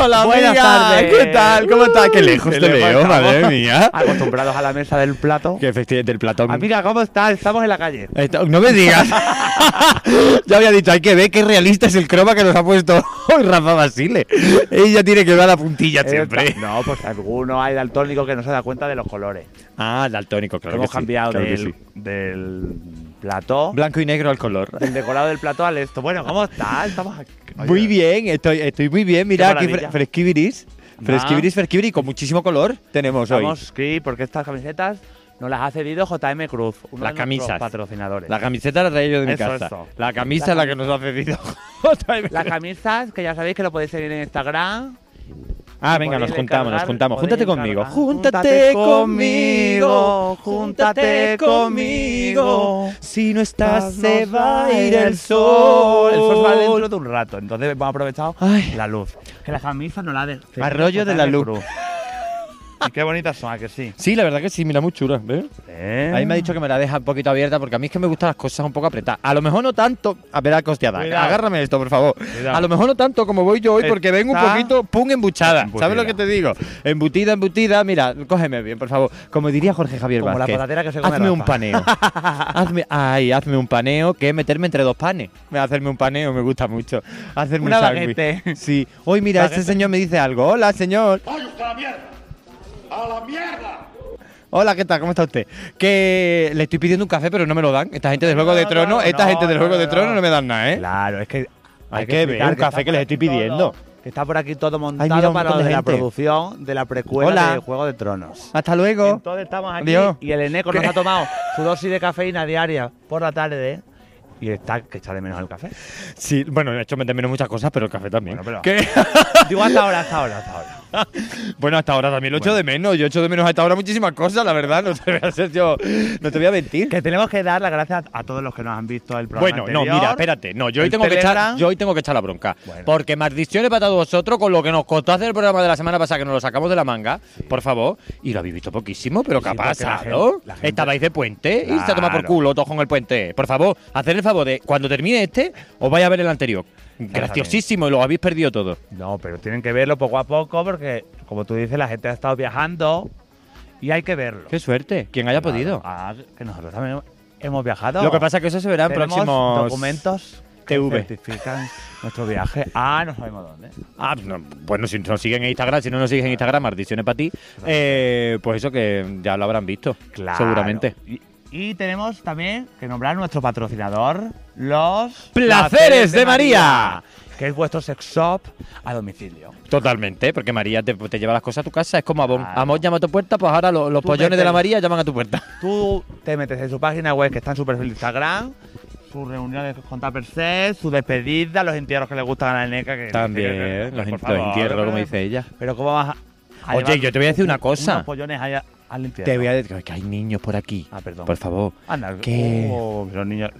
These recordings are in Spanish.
Hola, Buenas amiga. tardes. ¿Qué tal? ¿Cómo estás? Qué lejos Qué te lejos veo, estamos. madre mía. Acostumbrados a la mesa del plato. Que efectivamente el platón. Amiga, ¿cómo estás? Estamos en la calle. Esto- no me digas. ya había dicho, hay que ver qué realista es el croma que nos ha puesto hoy Rafa Basile. Ella tiene que ver a la puntilla Eh, siempre. No, pues alguno hay daltónico que no se da cuenta de los colores. Ah, daltónico, claro. Hemos que sí, cambiado claro que del, sí. del plató, Blanco y negro al color. del decorado del plató al esto. Bueno, ¿cómo estás? Estamos aquí. Oye, Muy bien, estoy, estoy muy bien. Mira aquí, maravilla. fre- fresquibiris. Fresquibiris, fresquibiris, con muchísimo color tenemos hoy. Estamos, sí, porque estas camisetas nos las ha cedido JM Cruz, uno Las de camisas. patrocinadores. La camiseta la traía yo de mi Eso, casa. eso. La camisa La es la que nos ha cedido. JM. Las camisas, que ya sabéis que lo podéis seguir en Instagram. Ah, venga, nos juntamos, nos juntamos. Júntate conmigo. Júntate conmigo. júntate conmigo. Si no estás, se va a ir el sol. El sol va dentro de un rato, entonces hemos aprovechado Ay. la luz. Que las camisas no la de. Arroyo de la luz. Y qué bonitas son, ¿a que sí? Sí, la verdad que sí, mira, muy chula. ¿ves? ¿Eh? Ahí me ha dicho que me la deja un poquito abierta porque a mí es que me gustan las cosas un poco apretadas. A lo mejor no tanto. A ver, costeada. Cuidado. Agárrame esto, por favor. Cuidado. A lo mejor no tanto como voy yo hoy porque vengo un poquito pum embuchada. embutida. ¿Sabes lo que te digo? Embutida, embutida. Mira, cógeme bien, por favor. Como diría Jorge Javier Como la Vázquez. patatera que se come Hazme un paneo. hazme, ay, hazme un paneo que es meterme entre dos panes. Me hacerme un paneo, me gusta mucho. Hacerme Una un sándwich. baguette. Sí. Hoy mira, este señor me dice algo. Hola, señor. ¡Vaya usted a la mierda! ¡A la mierda! Hola, ¿qué tal? ¿Cómo está usted? Que le estoy pidiendo un café, pero no me lo dan. Esta gente del Juego de No, Tronos, no, esta gente del Juego de no. Tronos no me dan nada, ¿eh? Claro, es que. Hay que ver un café que les estoy pidiendo. que está por aquí todo montado para lo de de la producción de la precuela Hola. de Juego de Tronos. Hasta luego. Entonces estamos aquí y el Eneco nos ha tomado su dosis de cafeína diaria por la tarde y está que echa de menos el café. Sí, bueno, he hecho meter menos muchas cosas, pero el café también. Bueno, pero-. Digo hasta ahora, hasta ahora, hasta ahora. bueno, hasta ahora también lo echo de menos. Yo echo de menos hasta ahora muchísimas cosas, la verdad. No te voy a yo. No te voy a mentir. Que tenemos que dar las gracias a todos los que nos han visto el programa Bueno, no, mira, espérate. No, yo hoy, el tengo que echar, yo hoy tengo que echar la bronca. Bueno. Porque maldiciones para todos vosotros con lo que nos costó hacer el programa de la semana pasada, que nos lo sacamos de la manga, por favor. Y lo habéis visto poquísimo, pero ¿qué ha pasado? Estabais de puente y se toma por Claro. culo todos con el puente. Por favor, hacer el favor de cuando termine este, os vais a ver el anterior. Graciosísimo y lo habéis perdido todo. No, pero tienen que verlo poco a poco porque, como tú dices, la gente ha estado viajando y hay que verlo. Qué suerte, quien haya Claro. podido. Ah, que nosotros también hemos viajado. Lo que pasa es que eso se verá en próximos documentos que TV. certifican nuestro viaje. Ah, no sabemos dónde. Ah, no, bueno, si nos siguen en Instagram, si no nos siguen en Instagram, maldiciones para ti. Eh, pues eso que ya lo habrán visto, seguramente. Y, y tenemos también que nombrar nuestro patrocinador, los Placeres de María. que es vuestro sex shop a domicilio. Totalmente, porque María te, te lleva las cosas a tu casa, es como Amor. Claro. Llama a tu puerta, pues ahora lo- los pollones de la María llaman a tu puerta. Tú te metes en su página web que está en su perfil de Instagram, sus reuniones con Tupper su despedida, los entierros que le gustan a la neca. Que También, que- los, favor, entierros, como dice ella. Pero ¿cómo vas a, a Oye, yo te voy a decir una cosa. Unos pollones allá al entierro. Te voy a decir que hay niños por aquí. Ah, perdón. Por favor. Anda, ¿Qué? oh, los niños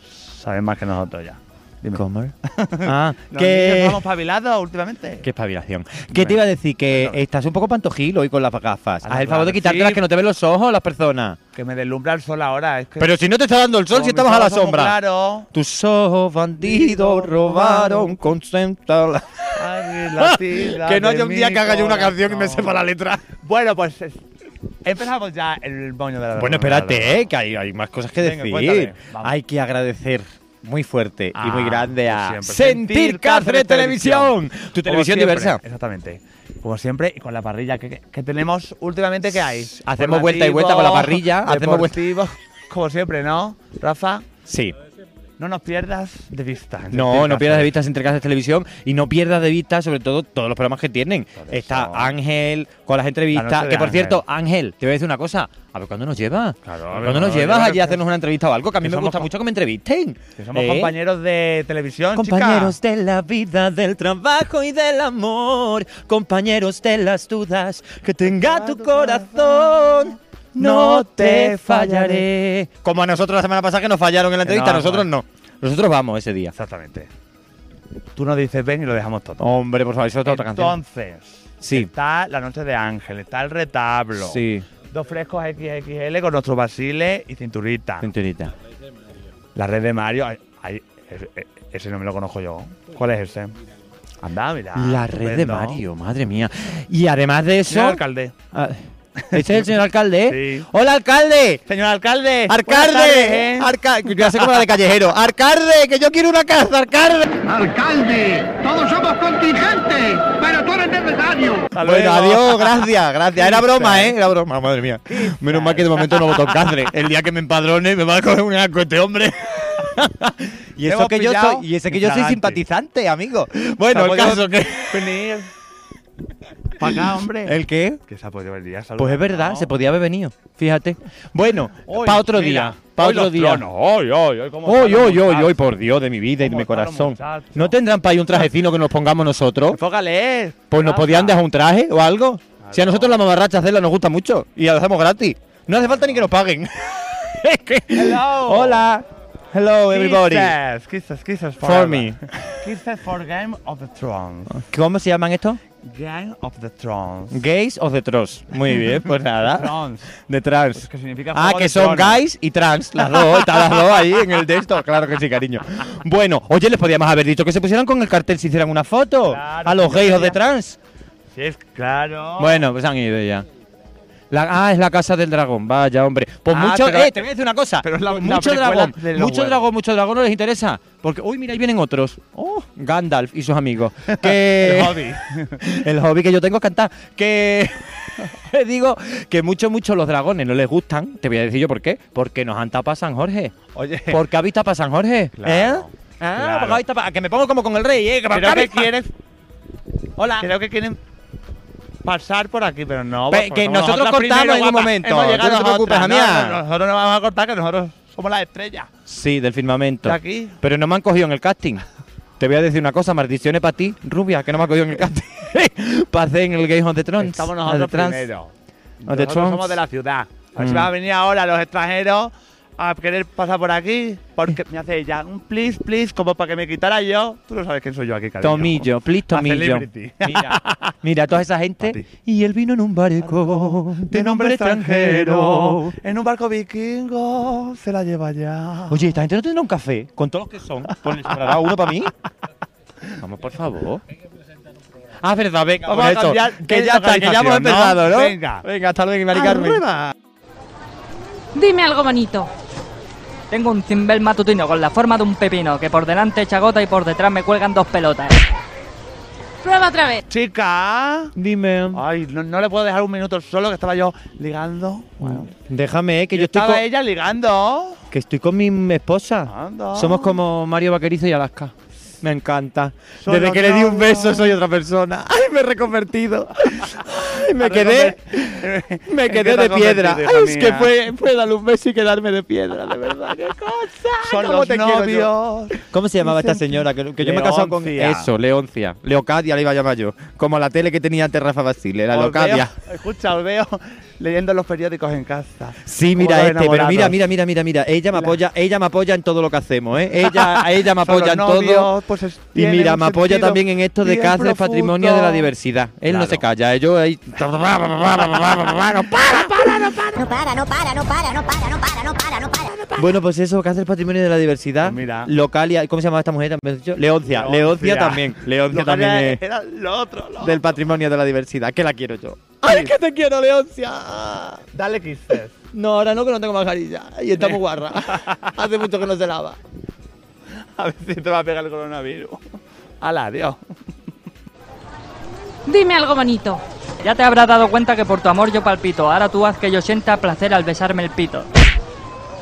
saben más que nosotros ya. Dime. ¿Cómo? ah, Los niños que... estamos pabilados últimamente. Qué espabilación. ¿Qué te iba a decir? Que estás un poco pantojil hoy con las gafas. Anda, Haz el favor de claro, quitártelas sí. que no te ven los ojos las personas. Que me deslumbra el sol ahora. Es que Pero si no te está dando el sol, si estamos a la sombra. claros. Tus ojos bandidos robaron con Que no haya un día que haga yo una canción y me sepa la letra. Bueno, pues es- empezamos ya el moño de la Bueno, espérate, eh, que hay, hay más cosas que Venga, decir. Hay que agradecer muy fuerte y Ah, muy grande a. Sentir Cáceres Televisión. Tu televisión diversa. Exactamente. Como siempre, y con la parrilla que, que tenemos últimamente, ¿qué hay? Hacemos vuelta y vuelta con la parrilla, hacemos vuelta- Como siempre, ¿no? Rafa, Sí. No nos pierdas de vista. No, no pierdas de vista Entre Cáceres Televisión y no pierdas de vista, sobre todo, todos los programas que tienen. Está. Ángel con las La entrevistas. de Que por Ángel. cierto, Ángel, te voy a decir una cosa. A ver cuándo nos lleva. Claro, ver, ¿Cuándo nos no, llevas allí a hacernos una entrevista o algo? Que a mí que me gusta mucho que me entrevisten. Que somos ¿Eh? compañeros de televisión, Compañeros chica. de la vida, del trabajo y del amor, compañeros de las dudas, que tenga tu corazón, no te fallaré. Como a nosotros la semana pasada que nos fallaron en la entrevista, no, nosotros no. Nosotros vamos ese día. Exactamente. Tú nos dices ven y lo dejamos todo. Hombre, por favor, eso es otra canción. Entonces, Sí. está la noche de Ángel, está el retablo. Sí, Dos frescos XXL con nuestro basile y cinturita. cinturita. La red de Mario. ay, ay, ese, ese no me lo conozco yo. ¿Cuál es ese? Anda, mira. La red de. Mario, madre mía. Y además de eso. Señor alcalde. Ah, ¿Ese es el señor alcalde? Sí. ¡Hola, alcalde! Señor alcalde. ¡Arcalde! tardes, ¿eh? Arca ya sé como la de callejero. ¡Arcalde! ¡Que yo quiero una casa, alcalde! Alcalde, todos somos contingentes, pero tú eres necesario. Hasta Bueno, luego. adiós, gracias, gracias. Era broma, ¿eh? Era broma, madre mía. Menos mal que de momento no voto en Cáceres. El día que me empadrone me va a coger un asco este hombre. y eso que yo soy, y ese que yo soy simpatizante, amigo. Bueno, el caso que. Para acá, hombre. ¿El qué? Que se ha podido venir a saludar, Pues es verdad, ¿no? se podía haber venido. Fíjate. Bueno, para otro mira, día. Para otro los día. tronos, Hoy, hoy, hoy. ¿cómo Hoy, hoy, hoy, hoy, muchachos? por Dios de mi vida y de ¿Cómo mi corazón. ¿No tendrán para ahí un trajecino que nos pongamos nosotros? Enfócale. Pues nos podían dejar un traje o algo. Si a nosotros la mamarracha hacerla nos gusta mucho y la hacemos gratis. No hace falta ni que nos paguen. Hello. Hola. Hello, everybody. Kisses, kisses, kisses For me. Kisses for Game of the Thrones. ¿Cómo se llaman estos? Game of the Thrones. Gays o de trans. Muy bien, pues nada. Thrones. De trans. Que significa Ah, que son guys y trans, las dos, están las dos ahí en el texto, claro que sí, cariño. Bueno, oye, les podíamos haber dicho que se pusieran con el cartel si hicieran una foto Claro, a los gays o de trans. Sí, es claro. Bueno, pues han ido ya. La- ah, es la casa del dragón, vaya hombre. Pues Ah, mucho, pero- eh, te voy a decir una cosa. pero es la- la mucho precuela dragón, mucho huevos. dragón, mucho dragón no les interesa. Porque, uy, mira, ahí vienen otros. Oh, Gandalf y sus amigos. Que El hobby. el hobby que yo tengo es cantar. Que digo que mucho, mucho los dragones no les gustan. Te voy a decir yo por qué. Porque nos han tapado a San Jorge. Oye, ¿Por qué habéis tapado a San Jorge? Claro, ¿Eh? Ah, claro. porque habéis tapado- Que me pongo como con el rey, ¿eh? Que creo que quieres, Hola. creo que quieren pasar por aquí, pero no. Pe- que nosotros cortamos en un momento. Hemos Tú llegado no te preocupes. No, no, nosotros no vamos a cortar, que nosotros somos las estrellas. Sí, del firmamento. De aquí. Pero no me han cogido en el casting. Te voy a decir una cosa, maldiciones para ti, rubia, que no me ha cogido en el casting. para hacer en el Game of the Thrones. Estamos nosotros primero. Nosotros somos de la ciudad. A ver Mm. si van a venir ahora los extranjeros a querer pasar por aquí. Porque me hace ella un please, please, como para que me quitara yo. Tú no sabes quién soy yo aquí, cariño. Tomillo, please Tomillo. Mira, mira, toda esa gente. Y él vino en un barco De nombre extranjero. En un barco vikingo se la lleva ya. Oye, esta gente no tendrá un café con todos los que son. Pues sobrará uno para mí. Vamos, por favor. Ah, verdad, venga, Vamos a eso, cambiar que ya está, que ya hemos empezado, ¿no? Venga. Venga, hasta luego, Mari Carmen. Dime algo bonito. Tengo un cimbel matutino con la forma de un pepino que por delante echa gota y por detrás me cuelgan dos pelotas. Prueba otra vez. Chica. Dime. Ay, no, no le puedo dejar un minuto solo que estaba yo ligando. Bueno. Déjame, eh, que yo estoy estaba con, ella ligando. que estoy con mi esposa. Anda. Somos como Mario Vaquerizo y Alaska. Me encanta. Desde que le di un beso soy otra persona. Ay, me he reconvertido. Ay, me quedé, me ¿En quedé de piedra. Ay, es que fue, fue darle un beso y quedarme de piedra, de verdad. Qué cosa. Son ¿Cómo los te novios. ¿Cómo se llamaba esta señora? Que, que yo me he casado con Leoncia. eso, Leoncia. Leocadia le iba a llamar yo. Como la tele que tenía antes Rafa Basile, la Leocadia. escucha, os veo leyendo los periódicos en casa. Sí, mira este, pero mira, mira, mira, mira, mira. Ella me apoya, ella me apoya en todo lo que hacemos, ¿eh? Ella, ella me apoya en todo. Pues es- Y mira, me apoya también en esto de Cáceres profundo. Patrimonio de la Diversidad. Él no Claro. se calla, ¿eh? yo ahí. No para, no para, no para, no para, no para, no para, no para, no para, no para. Bueno, pues eso, Cáceres Patrimonio de la Diversidad. Pues mira. Localia, ¿cómo se llama esta mujer? Leoncia. Leoncia, Leoncia. también. Leoncia también era- es Era lo otro, lo del Patrimonio de la Diversidad. Que la quiero yo. ¡Ay, que te quiero, Leoncia! Dale kisses. No, ahora no, que no tengo mascarilla. Y está muy guarra. Hace mucho que no se lava. A ver si te va a pegar el coronavirus. Hala, adiós. Dime algo bonito. Ya te habrás dado cuenta que por tu amor yo palpito. Ahora tú haz que yo sienta placer al besarme el pito.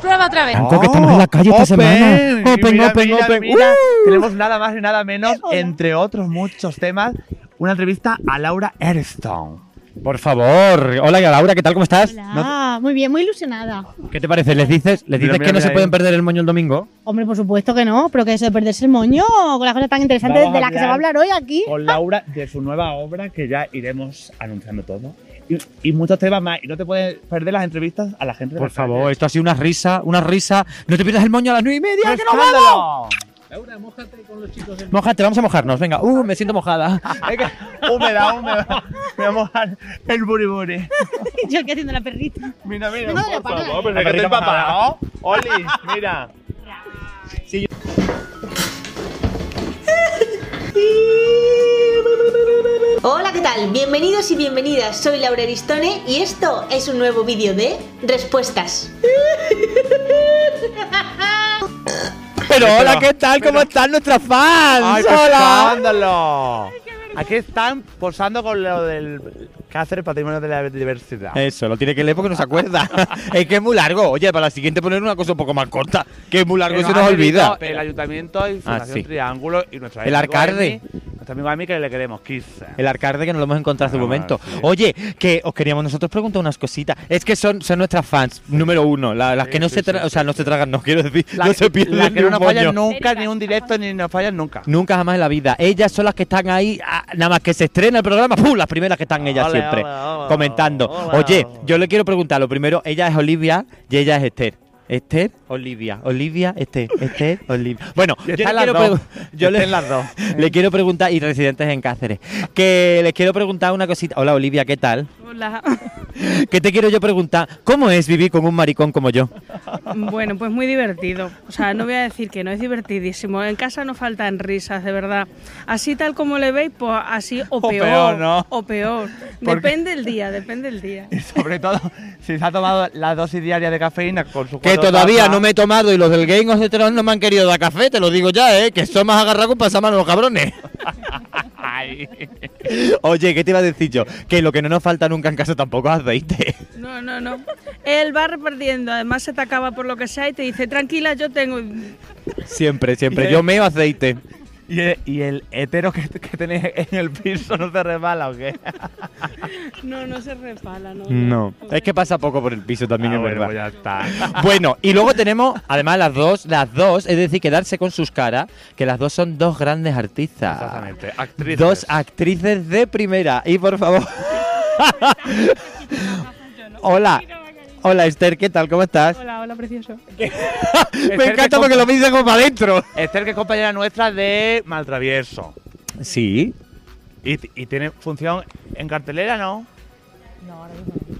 Prueba otra vez. Que estamos en la calle esta semana. Open, mira, open, mira, open. mira, ¡Uh! Tenemos nada más y nada menos, entre otros muchos temas, una entrevista a Laura Airstone. Por favor. Hola, Laura, ¿qué tal? ¿Cómo estás? Hola, muy bien, muy ilusionada. ¿Qué te parece? ¿Les dices, les dices mira, que no mira se ahí. pueden perder el moño el domingo? Hombre, por supuesto que no, pero que eso de perderse el moño con las cosas tan interesantes Vamos de las que se va a hablar hoy aquí. Con Laura de su nueva obra, que ya iremos anunciando todo. Y, y muchos temas más. Y no te puedes perder las entrevistas a la gente de Por la calle. favor, esto ha sido una risa, una risa. No te pierdas el moño a las nueve y media, ¡Qué que nos vamos. Escándalo! Mojate, vamos a mojarnos, venga. Uh, me siento mojada. Venga, húmeda, húmeda. Me voy a mojar el buriburi. Yo aquí haciendo la perrita. Mira, mira, la por pero que empapado. Oli, mira. tal? Bienvenidos y bienvenidas, soy Laura Aristone y esto es un nuevo vídeo de respuestas. Pero hola, ¿qué tal? ¿Cómo están nuestras fans? ¡Ay, qué hola. escándalo! Aquí están posando con lo del Cáceres Patrimonio de la Diversidad. Eso, lo tiene que leer porque no se acuerda. es que es muy largo. Oye, para la siguiente poner una cosa un poco más corta, que es muy largo y se nos olvida. El Ayuntamiento y Fundación Ah, sí. Triángulo y nuestro El alcalde. Nuestro amigo Emi que le queremos, Kiss. El arcade que nos lo hemos encontrado hace un Ah, momento. sí. Oye, que os queríamos nosotros preguntar unas cositas. Es que son, son nuestras fans, número uno. la- las Sí, que no se tra- sí, o sea, no se tragan, no quiero decir, La, no se pierden la que no un nos fallan nunca, ni un directo, ni nos fallan nunca. Nunca jamás en la vida. Ellas son las que están ahí, ah, nada más que se estrena el programa, ¡pum! Las primeras que están ellas Ole, siempre comentando. Oye, yo le quiero preguntar, lo primero, ella es Olivia y ella es Esther. Esther, Olivia, Olivia, Esther, Esther, Olivia. Bueno, yo, están le las quiero, dos. yo le, las dos. le quiero preguntar, y residentes en Cáceres, que les quiero preguntar una cosita. Hola Olivia, ¿qué tal? Hola. Que te quiero yo preguntar, ¿cómo es vivir con un maricón como yo? Bueno, pues muy divertido. O sea, no voy a decir que no, es divertidísimo. En casa no faltan risas, de verdad. Así tal como le veis, pues así o, O peor. peor, ¿no? O peor. Porque- Depende el día, depende el día. Y sobre todo, si se ha tomado la dosis diaria de cafeína con su Que todavía no me he tomado y los del Game of Thrones no me han querido dar café, te lo digo ya, ¿eh? Que son más agarrados con pasamanos los cabrones. Oye, ¿qué te iba a decir yo? Que lo que no nos falta nunca en casa tampoco es aceite. No, no, no. Él va repartiendo, además se te acaba por lo que sea y te dice, tranquila, yo tengo. Siempre, siempre. Yo meo aceite. ¿Y el, y el hetero que, que tenéis en el piso no se resbala o qué? No, no se resbala, no. No. Es que pasa poco por el piso también, Ah, es bueno, verdad. pues ya está. Bueno, y luego tenemos, además, las dos, las dos, es decir, quedarse con sus caras, que las dos son dos grandes artistas. Exactamente. Actrices. Dos actrices de primera. Y por favor. Hola. Hola Esther, ¿qué tal? ¿Cómo estás? Hola, hola, precioso. Me encanta porque lo me dice como para adentro. Esther, que es compañera nuestra de Maltravieso. Sí. Y, y tiene función en cartelera, ¿no? No, ahora mismo no.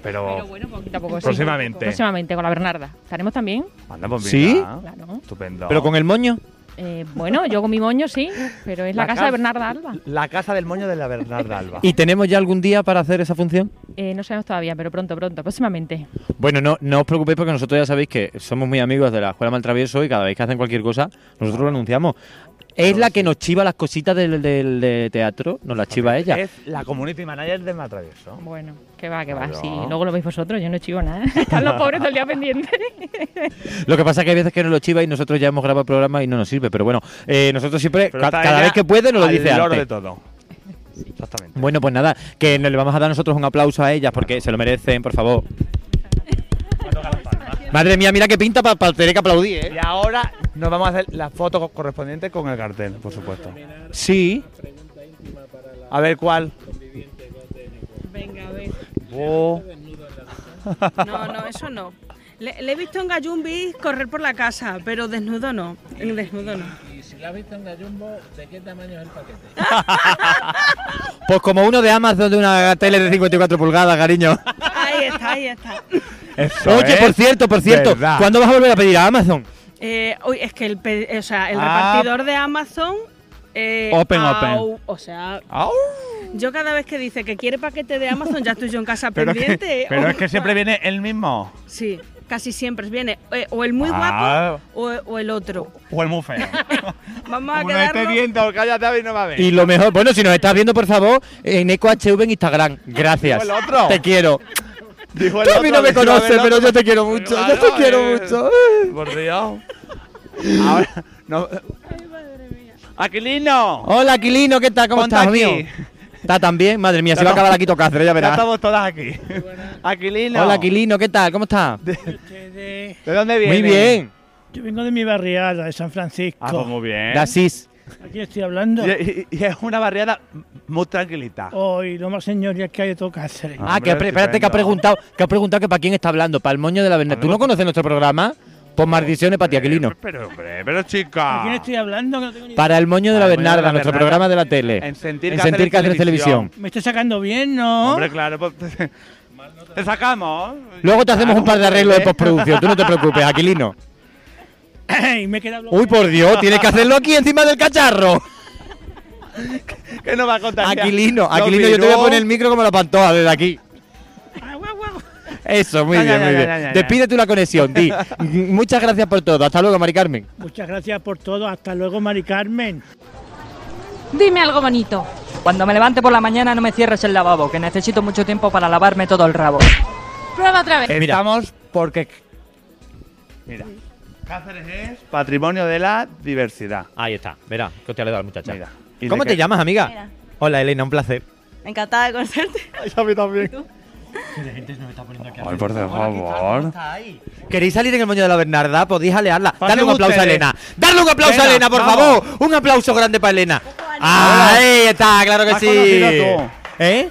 Pero. Pero bueno, poquito a poco sí. Próximamente. Próximamente con la Bernarda. ¿Estaremos también? Anda, pues ¿Sí? mira. Claro. Estupendo. Pero con el moño. Eh, bueno, yo con mi moño sí, pero es la, La casa casa- de Bernarda Alba. La casa del moño de la Bernarda Alba. ¿Y tenemos ya algún día para hacer esa función? Eh, no sabemos todavía, pero pronto, pronto, próximamente. Bueno, no, no os preocupéis porque nosotros ya sabéis que somos muy amigos de la Escuela Maltravieso y cada vez que hacen cualquier cosa, nosotros lo anunciamos. Es la que nos chiva las cositas del, del- de teatro, nos las chiva ella. Es la community manager de Maltravieso. Bueno, que va, que va. Claro. Si luego lo veis vosotros, yo no chivo nada. Están los pobres todo el día pendientes. Lo que pasa es que hay veces que nos lo chiva y nosotros ya hemos grabado el programa y no nos sirve. Pero bueno, eh, nosotros siempre, Pero ca- cada vez que puede, nos lo al dice antes. de todo. Exactamente. Bueno, pues nada, que nos le vamos a dar nosotros un aplauso a ellas porque se lo merecen, por favor. Madre mía, mira qué pinta para tener que aplaudir, ¿eh? Y ahora nos vamos a hacer la foto co- correspondiente con el cartel, por supuesto. Sí. A ver cuál. Venga, a ver. Oh. No, no, eso no. Le, le he visto en Gallumbi correr por la casa, pero desnudo no. En desnudo no. Pues como uno de Amazon de una tele de 54 pulgadas, cariño. Ahí está, ahí está. Eso Oye, es por cierto, por cierto, verdad. ¿cuándo vas a volver a pedir a Amazon? Eh, uy, es que el, o sea, el Ah. repartidor de Amazon. eh, Open, au, open. O sea, Au. yo cada vez que dice que quiere paquete de Amazon, ya estoy yo en casa Pero, es pendiente. que, pero o- es que siempre viene el mismo. Sí, casi siempre viene eh, o el muy Ah. guapo o, o el otro. O el muy feo. Vamos a Como no esté quedarnos. viendo, cállate y no va a ver. Y lo mejor, bueno, si nos estás viendo, por favor, en EcoHV en Instagram. Gracias. Dijo el otro. Te quiero. Dijo Tú a mí no me conoces, pero yo te quiero mucho. Claro, yo te quiero eh, mucho. Por Dios. Ahora, no. Aquilino. Hola, Aquilino, ¿qué tal? ¿Cómo Ponte estás, aquí. amigo? ¿Está también? Madre mía, se va a acabar aquí Cáceres, ya Ya verás. estamos todas aquí. Aquilino. Hola, Aquilino, ¿qué tal? ¿Cómo estás? ¿De dónde vienes? Muy bien. Yo vengo de mi barriada, de San Francisco. Ah, pues muy bien. Gracias. Aquí estoy hablando. Y, y- y es una barriada muy tranquilita. Hoy, lo más señorial que hay de todo Cáceres. Ah, que espérate, que ha estupendo. preguntado, que ha preguntado que para quién está hablando, para el moño de la Bernarda. ¿Tú no conoces nuestro programa? Pues maldiciones para ti, Aquilino. Pero, hombre, pero ¿A chica. quién estoy hablando? Que no tengo ni Para el moño de la Bernarda, la nuestro Bernarda. programa de la tele. En Sentir en Sentir Cáceres Televisión. Televisión. Me está sacando bien, ¿no? Hombre, claro, pues, te sacamos. Luego te hacemos un par de arreglos de postproducción, tú no te preocupes, Aquilino. Y me he quedado bloqueado. Uy, por Dios, tienes que hacerlo aquí encima del cacharro. ¿Qué nos va a contar? Aquilino, Aquilino, yo te voy a poner el micro como la pantoja desde aquí. Eso, muy bien, muy bien. Despide tú la conexión, di. Muchas gracias por todo. Hasta luego, Mari Carmen. Muchas gracias por todo. Hasta luego, Mari Carmen. Dime algo bonito. Cuando me levante por la mañana no me cierres el lavabo, que necesito mucho tiempo para lavarme todo el rabo. Prueba otra vez. Estamos porque. Mira. Cáceres es patrimonio de la diversidad. Ahí está, verá, que te le he dado al muchacha. Mira. ¿Y ¿Cómo de te qué? llamas, amiga? Mira. Hola, Elena, un placer. Encantada de conocerte. a mí también. Ay, por favor. ¿Queréis salir en el moño de la Bernarda? Podéis alearla. Darle un aplauso a. Elena. Darle un aplauso a Venga, Elena, por vamos. favor. Un aplauso grande para Elena. Ahí está, claro que ¿Has sí. ¿Eh?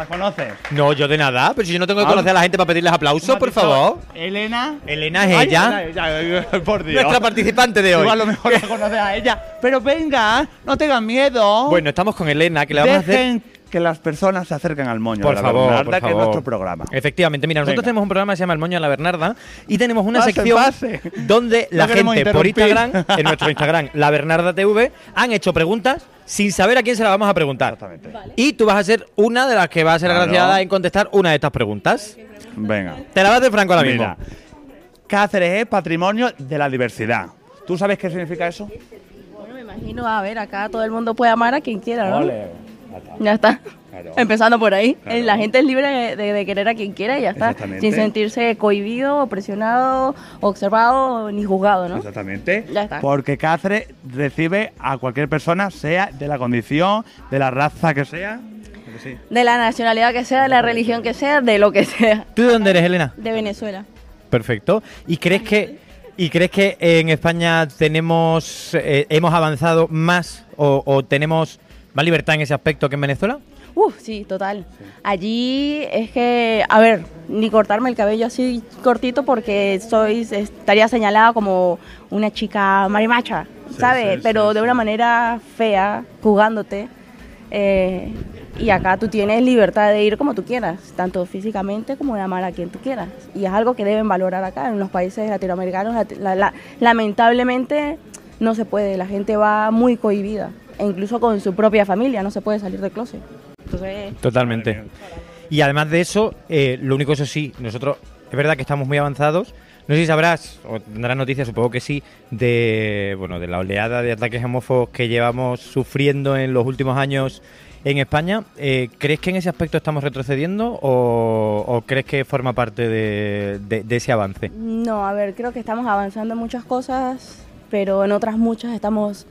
¿La conoces? No, yo de nada, pero si yo no tengo que Ah. conocer a la gente para pedirles aplauso, ¿Cómo por favor. Elena. Elena es Ay, ella, Elena, por Dios. nuestra participante de hoy. Igual a lo mejor la conoces a ella. Pero venga, no tengan miedo. Bueno, estamos con Elena, que le vamos a hacer que las personas se acerquen al moño Por de la favor, Bernarda, por que es nuestro programa. Efectivamente, mira, nosotros Venga. tenemos un programa que se llama El Moño de la Bernarda y tenemos una Pase, sección pase. donde la No gente por. Instagram, en nuestro Instagram, la Bernarda TV, han hecho preguntas sin saber a quién se las vamos a preguntar. Exactamente. Y tú vas a ser una de las que va a ser Claro. agraciada en contestar una de estas preguntas. Venga. Te la vas de Franco ahora mismo. Mira, Cáceres es patrimonio de la diversidad. ¿Tú sabes qué significa eso? Bueno, me imagino, a ver, acá todo el mundo puede amar a quien quiera, ¿no? Ole. Ya está. Claro. Empezando por ahí. Claro. La gente es libre de, de- de querer a quien quiera y ya está. Sin sentirse cohibido, presionado, observado ni juzgado, ¿no? Exactamente. Ya está. Porque Cáceres recibe a cualquier persona, sea de la condición, de la raza que sea. ¿A que sí? De la nacionalidad que sea, de la religión que sea, de lo que sea. ¿Tú de dónde eres, Elena? De Venezuela. Perfecto. ¿Y crees que y crees que en España tenemos eh, hemos avanzado más o, o tenemos más libertad en ese aspecto que en Venezuela? Uf, sí, total. Allí es que, a ver, ni cortarme el cabello así cortito porque soy, estaría señalada como una chica marimacha, ¿sabes? sí, Pero sí, de sí. una manera fea, jugándote. Eh, y acá tú tienes libertad de ir como tú quieras, tanto físicamente como de amar a quien tú quieras. Y es algo que deben valorar acá, en los países latinoamericanos. lati- la- la- lamentablemente no se puede, la gente va muy cohibida. E incluso con su propia familia no se puede salir de closet. Entonces, Totalmente. Y además de eso, eh, lo único eso sí, nosotros es verdad que estamos muy avanzados. No sé si sabrás, o tendrás noticias, supongo que sí, de bueno de la oleada de ataques homófobos que llevamos sufriendo en los últimos años en España. Eh, ¿Crees que en ese aspecto estamos retrocediendo o, o crees que forma parte de, de- de ese avance? No, a ver, creo que estamos avanzando en muchas cosas, pero en otras muchas estamos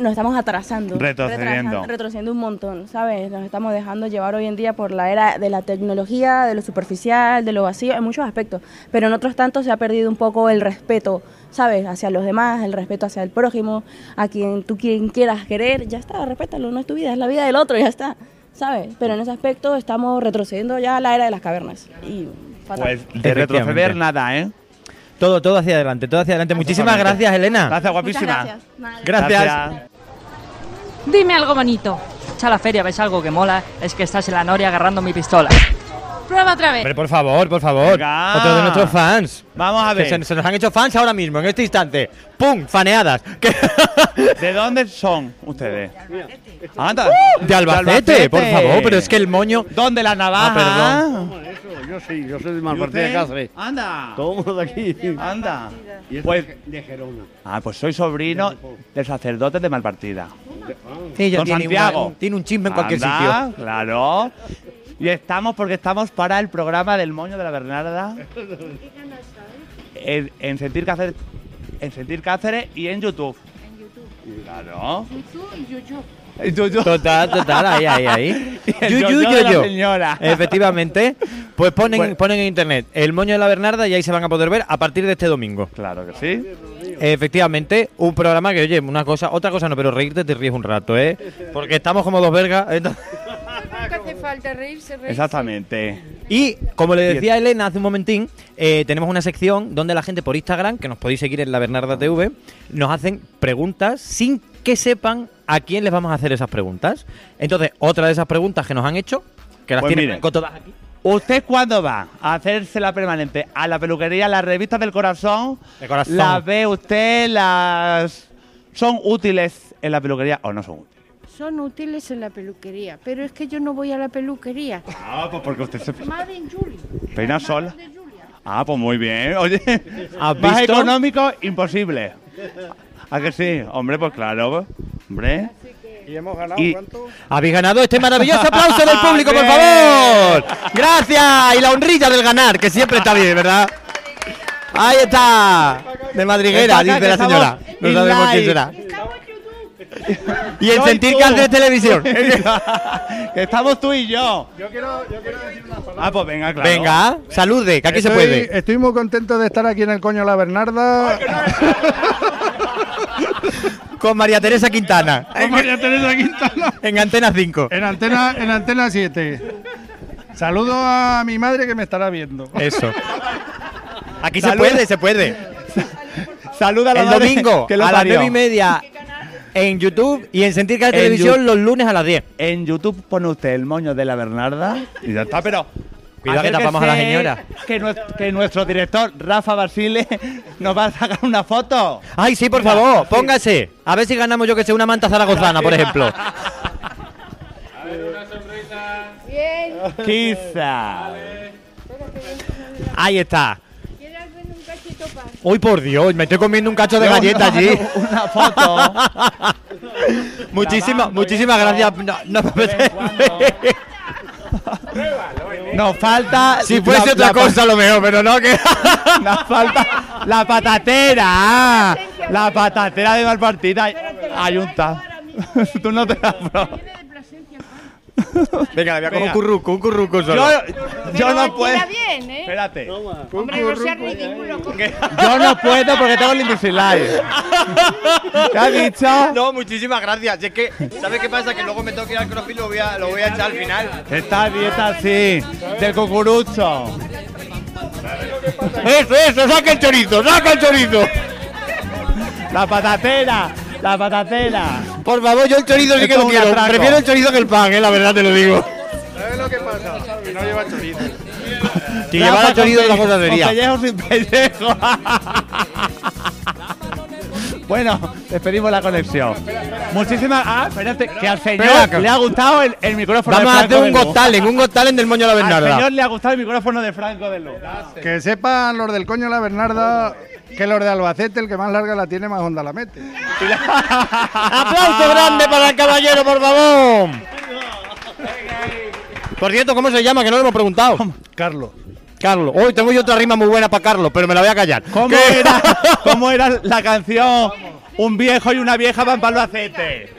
nos estamos atrasando. Retrocediendo. Retrocediendo un montón, ¿sabes? Nos estamos dejando llevar hoy en día por la era de la tecnología, de lo superficial, de lo vacío, en muchos aspectos. Pero en otros tantos se ha perdido un poco el respeto, ¿sabes? Hacia los demás, el respeto hacia el prójimo, a quien tú quien quieras querer, ya está, respétalo, no es tu vida, es la vida del otro, ya está, ¿sabes? Pero en ese aspecto estamos retrocediendo ya a la era de las cavernas. Y fatal. Pues de retroceder nada, ¿eh? Todo, todo hacia adelante, todo hacia adelante. Muchísimas gracias, Elena. Gracias, guapísima. Muchas gracias. Nada. Gracias. Dime algo bonito. Echa a la feria, ves algo que mola, es que estás en la noria agarrando mi pistola. Prueba otra vez. Hombre, por favor, por favor. Venga. Otro de nuestros fans. Vamos a Que ver. se, se nos han hecho fans ahora mismo, en este instante. ¡Pum! Faneadas. ¿De dónde son ustedes? Anda. de Albacete, por favor, pero es que el moño. ¿Dónde la navaja? Ah, Yo sí, yo soy de ¿Y Malpartida de? Cáceres. Anda. Todo el mundo de aquí. Anda. Y Pues- de Gerona. Ah, pues soy sobrino del sacerdote de Malpartida. Sí, ya Don tiene, Santiago. una- tiene un chisme en cualquier Anda, sitio. Claro. Y estamos porque estamos para el programa del moño de la Bernarda. En, en Sentir Cáceres. En Sentir Cáceres y en YouTube. En YouTube. Claro. En YouTube. Total, total, ahí, ahí, ahí. El Yu, yu, yo-yo de yo, señora. Efectivamente. Pues ponen, Bueno. ponen en internet el moño de la Bernarda y ahí se van a poder ver a partir de este domingo. Claro que sí. Efectivamente, un programa que, oye, una cosa, otra cosa no, pero reírte te ríes un rato, ¿eh? Porque estamos como dos vergas. entonces- falta reírse, reírse. Exactamente. Y como le decía Elena hace un momentín, eh, tenemos una sección donde la gente por Instagram, que nos podéis seguir en la Bernarda TV, nos hacen preguntas sin que sepan a quién les vamos a hacer esas preguntas. Entonces, otra de esas preguntas que nos han hecho, que las Pues tiene mire. Franco todas aquí. ¿Usted cuándo va a hacerse la permanente a la peluquería, las revistas del corazón? De corazón. ¿Las ve usted? ¿Las son útiles en la peluquería o no son útiles? Son útiles en la peluquería, pero es que yo no voy a la peluquería. Ah, pues porque usted se Julie. peina sola. Ah, pues muy bien. Oye, ¿Has más visto? económico, imposible. ¿A que sí? Hombre, pues claro. Hombre. ¿Y hemos ganado Y- cuánto? Habéis ganado este maravilloso aplauso del público, por favor. Gracias. Y la honrilla del ganar, que siempre está bien, ¿verdad? Ahí está. De madriguera, dice la señora. No sabemos quién será. Y en Soy sentir que haces televisión. que estamos tú y yo. Yo quiero, yo quiero decir una palabra. Ah, pues venga, claro. Venga, salude, que aquí se puede. Estoy muy contento de estar aquí en el Coño La Bernarda. Con María Teresa Quintana. Con María Teresa Quintana. En Antena 5. En antena, en antena 7. Saludo a mi madre que me estará viendo. Eso. Aquí se puede, se puede. Saluda a la El madre domingo que lo a las nueve y media en YouTube y en Sentir En televisión los lunes a las 10. En YouTube pone usted el moño de la Bernarda y ya está, pero. Cuidado que tapamos a la señora. Que, nues- que nuestro director, Rafa Basile, nos va a sacar una foto. Ay, sí, por favor, póngase. A ver si ganamos yo que sé una manta zaragozana, por ejemplo. Bien. Quizá. Ahí está. ¿Quieres ver un cachito para? Uy, por Dios, me estoy comiendo un cacho de No, galleta no, allí. Una foto. muchísimas, muchísimas gracias. No. Nos falta. Si fuese la- otra la cosa, lo mejor, pero no que. Nos falta la patatera. La patatera de Malpartida. Ayunta. Tú no te la pruebas. Venga, le voy a coger un curruco, un curruco Yo, solo. yo no puedo. Bien, ¿eh? Espérate. Hombre, no seas ridículo. Yo no puedo porque tengo el Invisalign. ¿Qué has dicho? No, muchísimas gracias. Si es que, ¿sabes qué pasa? Que luego me tengo que ir al crossfit y lo voy a, lo voy a echar al final. Esta dieta así, del cucurucho. Eso, eso, saca el chorizo, saca el chorizo. La patatera, la patatera. Por favor, yo el chorizo sí que lo un quiero. atraco. Prefiero el chorizo que el pan, eh, la verdad te lo digo. ¿Sabes lo que pasa? Que no lleva chorizo. Si llevara Rafa, chorizo, otra cosa sería. Pellejo sin pellejo. bueno, despedimos la conexión. Muchísimas. Ah, espérate, que al señor Espera, le ha gustado el, el micrófono Vamos de a Franco hacer de un Luz. Got Talent, un Got Talent del moño de la Al Bernarda. señor le ha gustado el micrófono de Franco de Luz. Que sepan los del Coño La Bernarda que los de Albacete, el que más larga la tiene, más honda la mete. ¡Aplauso grande para el caballero, por favor! Por cierto, ¿cómo se llama? Que no le hemos preguntado. Carlos. Carlos. Hoy tengo yo otra rima muy buena para Carlos, pero me la voy a callar. ¿Cómo ¿Qué? era, ¿Cómo era la canción? Un viejo y una vieja van para Albacete.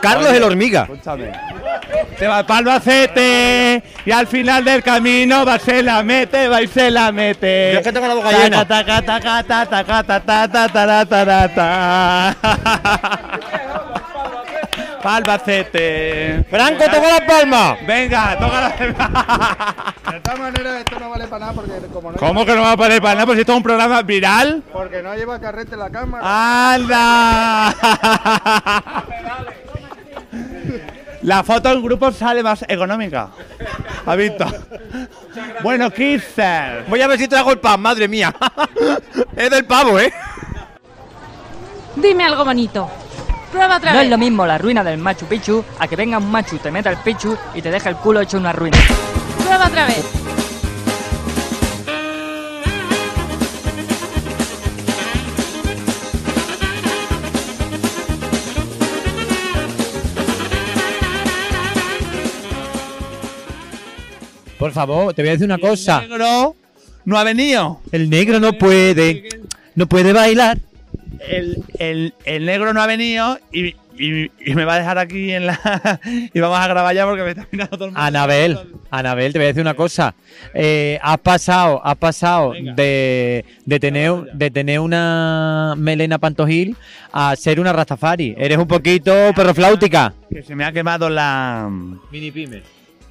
Carlos el hormiga. Escúchame. Te va para Albacete y al final del camino va se la mete, va y se la mete. Yo es que tengo la boca llena. Taca, taca, taca, taca, taca, ta, ta, ta, ta, ta, ta. Pa' Albacete. Franco, toca la palma. Venga, toca la De todas maneras, esto no vale para nada porque como no, ¿Cómo que no va a poner para nada? Pues esto es un programa viral. porque no lleva carrete la cámara. ¡Anda! La foto en grupo sale más económica. ¿Has visto? Bueno, Kisser. Voy a ver si trago el pan, madre mía. es del pavo, ¿eh? Dime algo bonito. Prueba otra No vez. es lo mismo la ruina del Machu Picchu a que venga un machu, te meta el Picchu y te deja el culo hecho una ruina. Prueba otra vez. Por favor, te voy a decir una cosa. El negro no ha venido. El negro no puede. No puede bailar. El, el- el negro no ha venido y, y- y me va a dejar aquí en la. y vamos a grabar ya porque me está mirando todo el mundo. Anabel, Anabel, te voy a decir una cosa. Eh, has pasado, has pasado de, de tener, de tener una melena pantojil a ser una rastafari. Eres un poquito perrofláutica. Que se me ha quemado la. Mini pyme.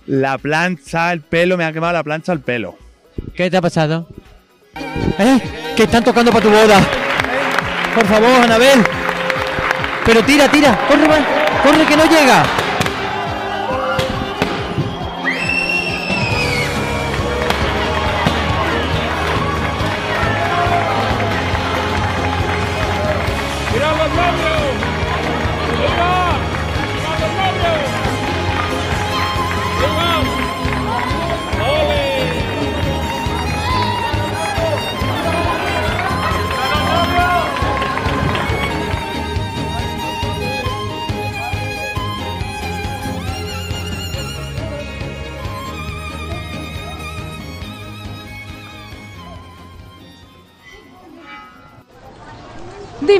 La plancha, el pelo, me ha quemado la plancha, el pelo. ¿Qué te ha pasado? ¿Eh? Que están tocando para tu boda. Por favor, Anabel. Pero tira, tira. Corre. Corre, que no llega.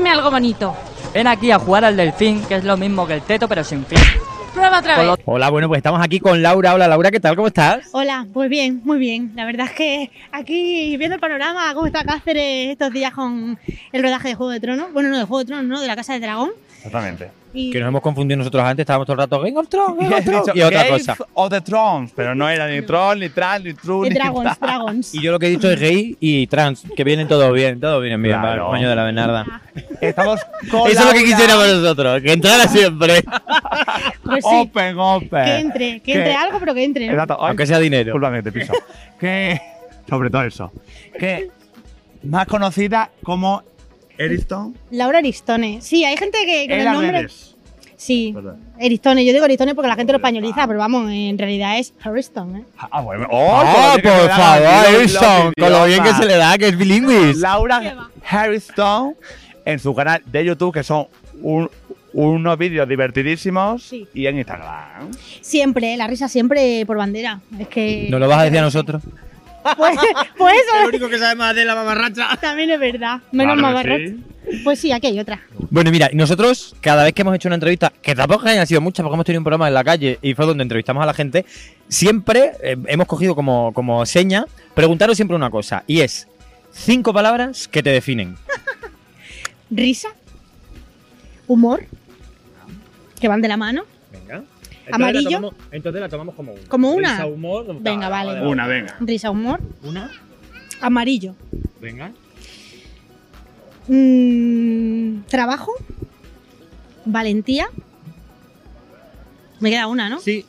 Dime algo bonito. Ven aquí a jugar al delfín, que es lo mismo que el teto, pero sin fin. Prueba otra vez. Hola, bueno, pues estamos aquí con Laura. Hola, Laura, ¿qué tal? ¿Cómo estás? Hola, pues bien, muy bien. La verdad es que aquí viendo el panorama, cómo está Cáceres estos días con el rodaje de Juego de Tronos. Bueno, no de Juego de Tronos, no, de la Casa del Dragón. Exactamente. Y Que nos hemos confundido nosotros antes, estábamos todo el rato Game of Thrones, Game of He Thrones", dicho y otra Game cosa. of the Thrones, pero no era ni troll, ni trans, ni true, ni Dragons, tal. Dragons. Y yo lo que he dicho es gay y trans, que vienen todo bien, todo bien, bien, para el Claro. coño de la Bernarda. Estamos con Eso es lo que quisiéramos nosotros, que entrara siempre. Pues sí, Open, open. que entre, que entre algo, pero que entre. ¿no? Exacto. Ay, Aunque sea dinero. Discúlpame, te piso. que, sobre todo eso. Que más conocida como Eriston. Laura Aristone. Sí, hay gente que con el nombre. Sí. Aristone. Yo digo Aristone porque la gente lo españoliza, pero vamos, en realidad es Harriston. ¿eh? Ah, bueno. ¡Oh, con lo bien que por se le da favor, los Con lo bien que se le da, que es bilingüe. Laura Harrison en su canal de YouTube, que son un- unos vídeos divertidísimos, Sí. y en Instagram. Siempre, la risa siempre por bandera. Es que. ¿Nos lo vas a decir a nosotros? Pues, pues eso único que sabe más de la mamarracha. también es verdad. Menos Claro sí. Pues sí, aquí hay otra. Bueno, mira, nosotros cada vez que hemos hecho una entrevista, que tampoco hayan sido muchas porque hemos tenido un programa en la calle y fue donde entrevistamos a la gente, siempre eh, hemos cogido como, como seña preguntaros siempre una cosa, y es cinco palabras que te definen. Risa, humor, que van de la mano. Venga. Amarillo. entonces la tomamos como una. ¿Como una? Risa, humor, Venga, vale. Una, venga. Risa, humor, Una. amarillo. Venga. Mm, trabajo, valentía. Me queda una, ¿no? Sí.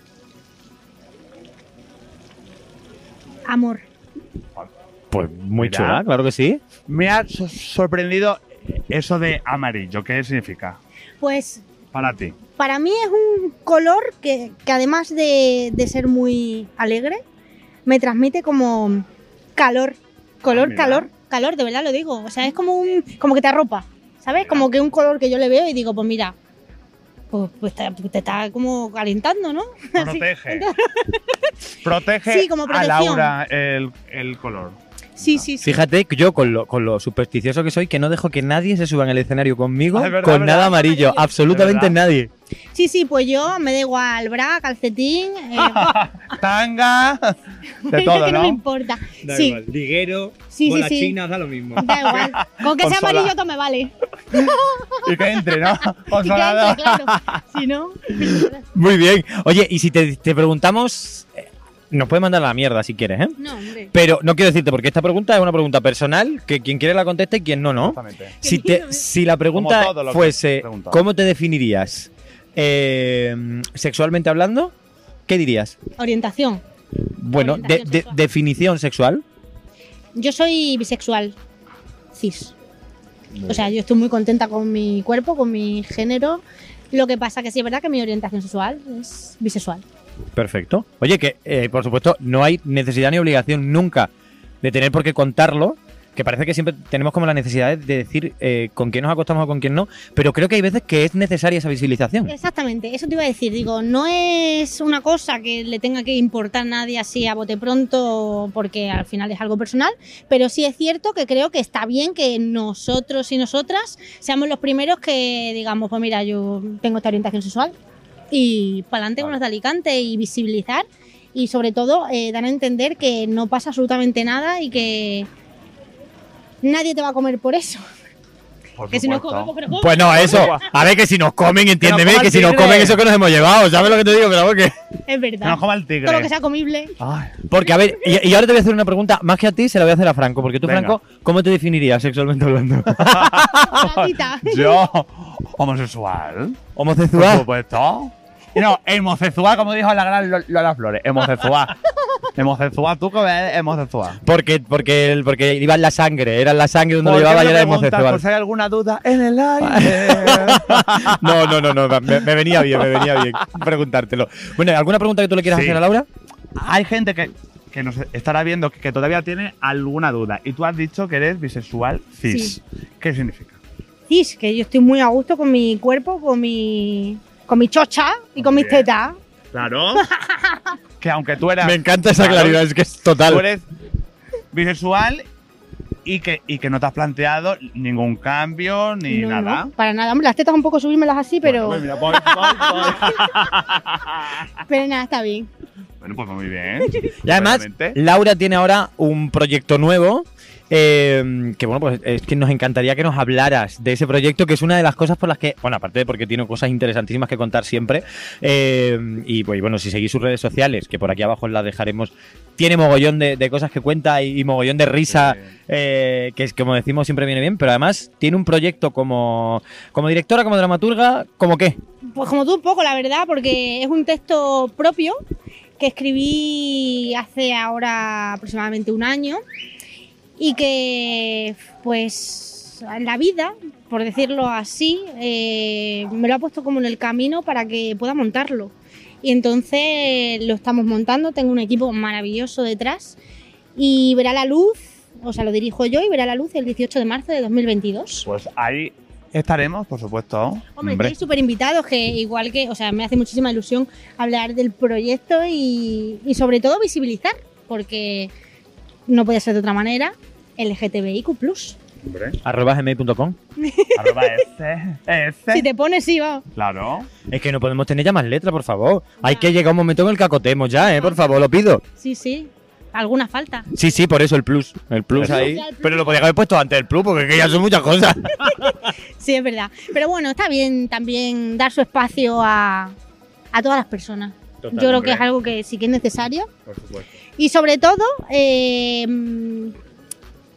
Amor. Pues muy Mira. chula, claro que sí. Me ha so- sorprendido eso de amarillo. ¿Qué significa Pues para ti? para mí es un color que, que además de, de ser muy alegre, me transmite como calor. Color, Ah, calor, calor, de verdad lo digo. O sea, es como un. como que te arropa. ¿Sabes? Como que un color que yo le veo y digo, pues mira. Pues, pues te, pues te está como calentando, ¿no? Así. Protege. Protege Sí, como a. Laura el, el color. Sí, sí, sí. Fíjate que yo con lo, con lo supersticioso que soy, que no dejo que nadie se suba en el escenario conmigo Ah, es verdad, con verdad. nada amarillo. Absolutamente nadie. Sí, sí, pues yo me da igual bra, calcetín. eh, Tanga. De es todo, que no me ¿no? importa. sí, Liguero, Sí, sí, sí. da lo mismo. da igual. Con que sea amarillo todo me vale. Y que entre, ¿no? Y que entre, Consolado. claro. Si no. Muy bien. Oye, y si te, te preguntamos, eh, nos puedes mandar a la mierda si quieres, ¿eh? No, hombre. Pero no quiero decirte, porque esta pregunta es una pregunta personal, que quien quiere la contesta y quien no, ¿no? Exactamente. Si, te- si la pregunta fuese. ¿cómo te definirías eh, sexualmente hablando? ¿Qué dirías? Orientación. Bueno, de- Orientación de- sexual. definición sexual. Yo soy bisexual. Cis. O sea, yo estoy muy contenta con mi cuerpo, con mi género. Lo que pasa que sí es verdad que mi orientación sexual es bisexual. Perfecto. Oye, que eh, por supuesto no hay necesidad ni obligación nunca de tener por qué contarlo, que parece que siempre tenemos como la necesidad de decir eh, con quién nos acostamos o con quién no, pero creo que hay veces que es necesaria esa visibilización. Exactamente, eso te iba a decir. Digo, no es una cosa que le tenga que importar a nadie así a bote pronto, porque al final es algo personal, pero sí es cierto que creo que está bien que nosotros y nosotras seamos los primeros que digamos, pues mira, yo tengo esta orientación sexual y para adelante con los de Alicante y visibilizar y sobre todo eh, dar a entender que no pasa absolutamente nada y que nadie te va a comer por eso. Por Que si nos supuesto. comemos, pero ¿cómo? Pues no, eso. A ver, que si nos comen, entiéndeme, que si nos comen eso que nos hemos llevado, ¿sabes lo que te digo? Pero que... Es Que verdad. nos coma el tigre. Todo lo que sea comible. Ay, Porque, a ver, y, y ahora te voy a hacer una pregunta, más que a ti, se la voy a hacer a Franco, porque tú, Venga. Franco, ¿cómo te definirías sexualmente hablando? Yo, homosexual. Por ¿Homosexual? supuesto. No, homosexual, como dijo la gran Lo- Lola Flores. Homosexual. homosexual, tú que eres homosexual. Porque, porque, el- porque iba en la sangre, era en la sangre donde lo ¿Por qué llevaba y era homosexual. Por si hay alguna duda en el aire. No, no, no, no, me, me venía bien, me venía bien preguntártelo. Bueno, ¿alguna pregunta que tú le quieras Sí. hacer a Laura? hay gente que, que nos estará viendo que, que todavía tiene alguna duda. Y tú has dicho que eres bisexual cis. Sí. ¿Qué significa? Cis, que yo estoy muy a gusto con mi cuerpo, con mi, con mi chocha y con mis tetas. Claro. que aunque tú eras. Me encanta esa Claro, claridad, es que es Tú total. eres bisexual y que, y que no te has planteado ningún cambio ni No, nada. no, para nada. Hombre, las tetas un poco subírmelas así, pero, Bueno, pues mira, voy, voy, voy. pero nada, está bien. bueno, pues muy bien. Y además. Laura tiene ahora un proyecto nuevo. Eh, que bueno, pues es que nos encantaría que nos hablaras de ese proyecto, que es una de las cosas por las que, bueno, aparte de porque tiene cosas interesantísimas que contar siempre, eh, y pues bueno, si seguís sus redes sociales, que por aquí abajo las dejaremos, tiene mogollón de, de cosas que cuenta y, y mogollón de risa, eh, que es como decimos siempre viene bien, pero además tiene un proyecto como, como directora, como dramaturga, ¿como qué? Pues como tú un poco, la verdad, porque es un texto propio que escribí hace ahora aproximadamente un año y que, pues, la vida, por decirlo así, eh, me lo ha puesto como en el camino para que pueda montarlo. Y entonces lo estamos montando, tengo un equipo maravilloso detrás y verá la luz, o sea, lo dirijo yo y verá la luz el 18 de marzo de 2022. Pues ahí estaremos, por supuesto. Hombre, estáis súper invitados, que igual que, o sea, me hace muchísima ilusión hablar del proyecto y, y sobre todo visibilizar, porque no puede ser de otra manera, LGTBIQ+. Arroba gmail.com. Arroba ese, ese. Si te pones, sí, va. Claro. Es que no podemos tener ya más letras, por favor. Hay que llegar un momento en el que acotemos ya, ¿eh? Por favor, lo pido. Sí, sí. Alguna falta. Sí, sí, por eso el plus. El plus Eso. ahí. Pero lo podía haber puesto antes del plus, porque es que ya son muchas cosas. Sí, es verdad. Pero bueno, está bien también dar su espacio a, a todas las personas. Yo creo que es algo que sí que es necesario. Por supuesto. Y sobre todo, eh,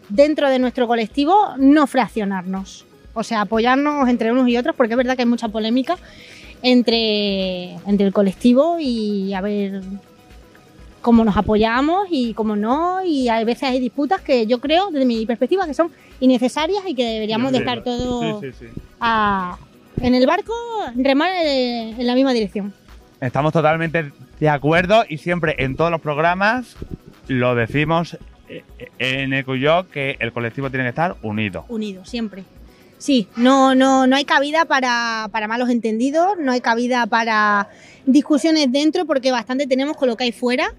dentro de nuestro colectivo, no fraccionarnos. O sea, apoyarnos entre unos y otros, porque es verdad que hay mucha polémica entre, entre el colectivo y a ver cómo nos apoyamos y cómo no. Y a veces hay disputas que yo creo, desde mi perspectiva, que son innecesarias y que deberíamos dejar todo Sí, sí, sí. a- en el barco, remar en la misma dirección. Estamos totalmente de acuerdo y siempre en todos los programas lo decimos eh, en Eco y yo que el colectivo tiene que estar unido. unidos, siempre. Sí, no, no, no hay cabida para, para malos entendidos, no hay cabida para discusiones dentro, porque bastante tenemos con lo que hay fuera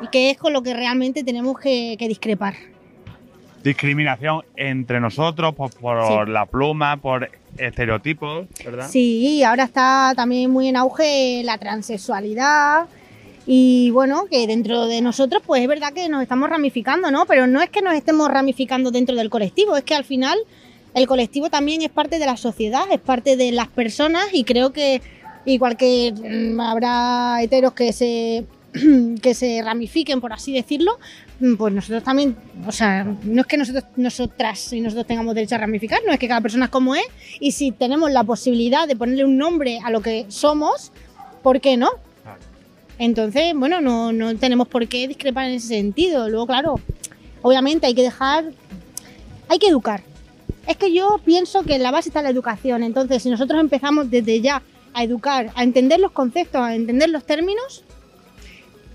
y que es con lo que realmente tenemos que, que discrepar. Discriminación entre nosotros por, por Sí. la pluma, por estereotipos, ¿verdad? Sí, ahora está también muy en auge la transexualidad y bueno, que dentro de nosotros pues es verdad que nos estamos ramificando, ¿no? Pero no es que nos estemos ramificando dentro del colectivo, es que al final el colectivo también es parte de la sociedad, es parte de las personas y creo que igual que mm, habrá heteros que se que se ramifiquen, por así decirlo, mm, pues nosotros también, o sea, no es que nosotros, nosotras y nosotros tengamos derecho a ramificar, no es que cada persona es como es, y si tenemos la posibilidad de ponerle un nombre a lo que somos, ¿por qué no? Entonces, bueno, no, no tenemos por qué discrepar en ese sentido. Luego, claro, obviamente hay que dejar, hay que educar. Es que yo pienso que en la base está la educación, entonces si nosotros empezamos desde ya a educar, a entender los conceptos, a entender los términos,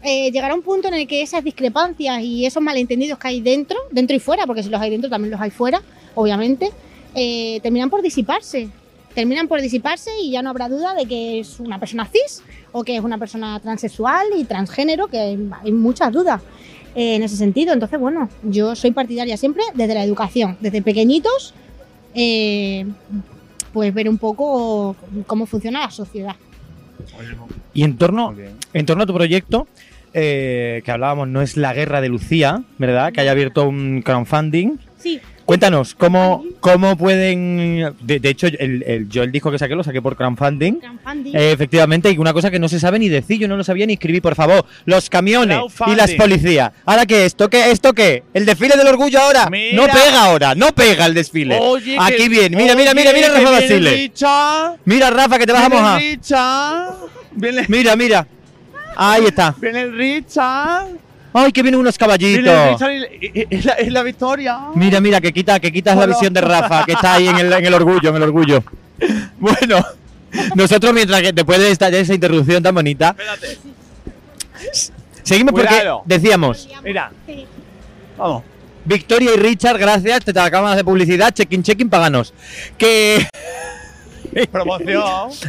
eh, llegará un punto en el que esas discrepancias y esos malentendidos que hay dentro, dentro y fuera, porque si los hay dentro también los hay fuera, obviamente, eh, terminan por disiparse. Terminan por disiparse y ya no habrá duda de que es una persona cis o que es una persona transexual y transgénero, que hay, hay muchas dudas eh, en ese sentido. Entonces, bueno, yo soy partidaria siempre desde la educación, desde pequeñitos, eh, pues ver un poco cómo funciona la sociedad. Y en torno, en torno a tu proyecto, eh, que hablábamos, no es la guerra de Lucía, ¿verdad? Que haya abierto un crowdfunding. Sí. Cuéntanos, ¿cómo, cómo pueden...? De, de hecho, el, el- yo el disco que saqué lo saqué por crowdfunding. Crowdfunding. Eh, efectivamente, y una cosa que no se sabe ni decir, yo no lo sabía ni escribir, por favor. Los camiones y las policías. ¿Ahora qué? ¿Esto qué? ¿Esto qué? ¿El desfile del orgullo ahora? Mira. No pega ahora, no pega el desfile. Oye, Aquí que- bien, mira, mira, mira, oye, mira, que Rafa viene Basile. Mira, Rafa, que te vas a Viene mojar. Richard. Viene, Mira, mira. Ahí está. viene el Richard. Ay, que vienen unos caballitos. Y- y- y la, victoria. Mira, mira, que quita, que quitas la visión de Rafa, que está ahí en el, en el orgullo, en el orgullo. Bueno, nosotros mientras que después de esta, de esa interrupción tan bonita, seguimos Cuidado. porque decíamos, Mira. Vamos. Victoria y Richard, gracias, te acabamos de publicidad, check-in, check-in, paganos. Que, Promoción.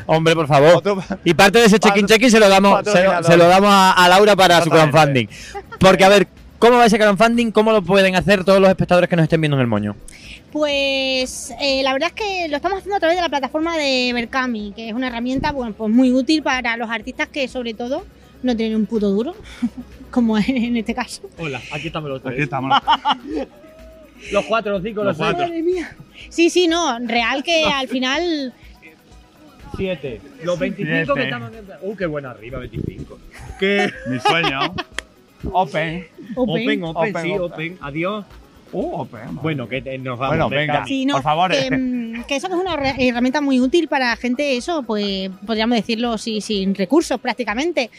hombre, por favor. Y parte de ese check-in, check-in se lo damos, se, lo- Patrocinador. se lo damos a, a Laura para su crowdfunding. Porque, a ver, ¿Cómo va ese crowdfunding? ¿Cómo lo pueden hacer todos los espectadores que nos estén viendo en el moño? Pues eh, la verdad es que lo estamos haciendo a través de la plataforma de Berkami, que es una herramienta bueno, pues muy útil para los artistas que sobre todo no tienen un puto duro, como en este caso. Hola, aquí estamos los tres. Aquí estamos. los cuatro, los cinco, los, Los cuatro. Madre mía. Sí, sí, no, real que al final Siete. Los 25 Siete. que estamos... Uh, qué buena arriba, 25. ¿Qué? Mi sueño. Open. Open, open, Open, sí, open. open. Adiós. Uh, open. Bueno, que te- nos vamos. Bueno, venga. venga. Sí, no, por favor. Que, mm, que eso que es una re- herramienta muy útil para gente, eso, pues podríamos decirlo sí, sin recursos prácticamente.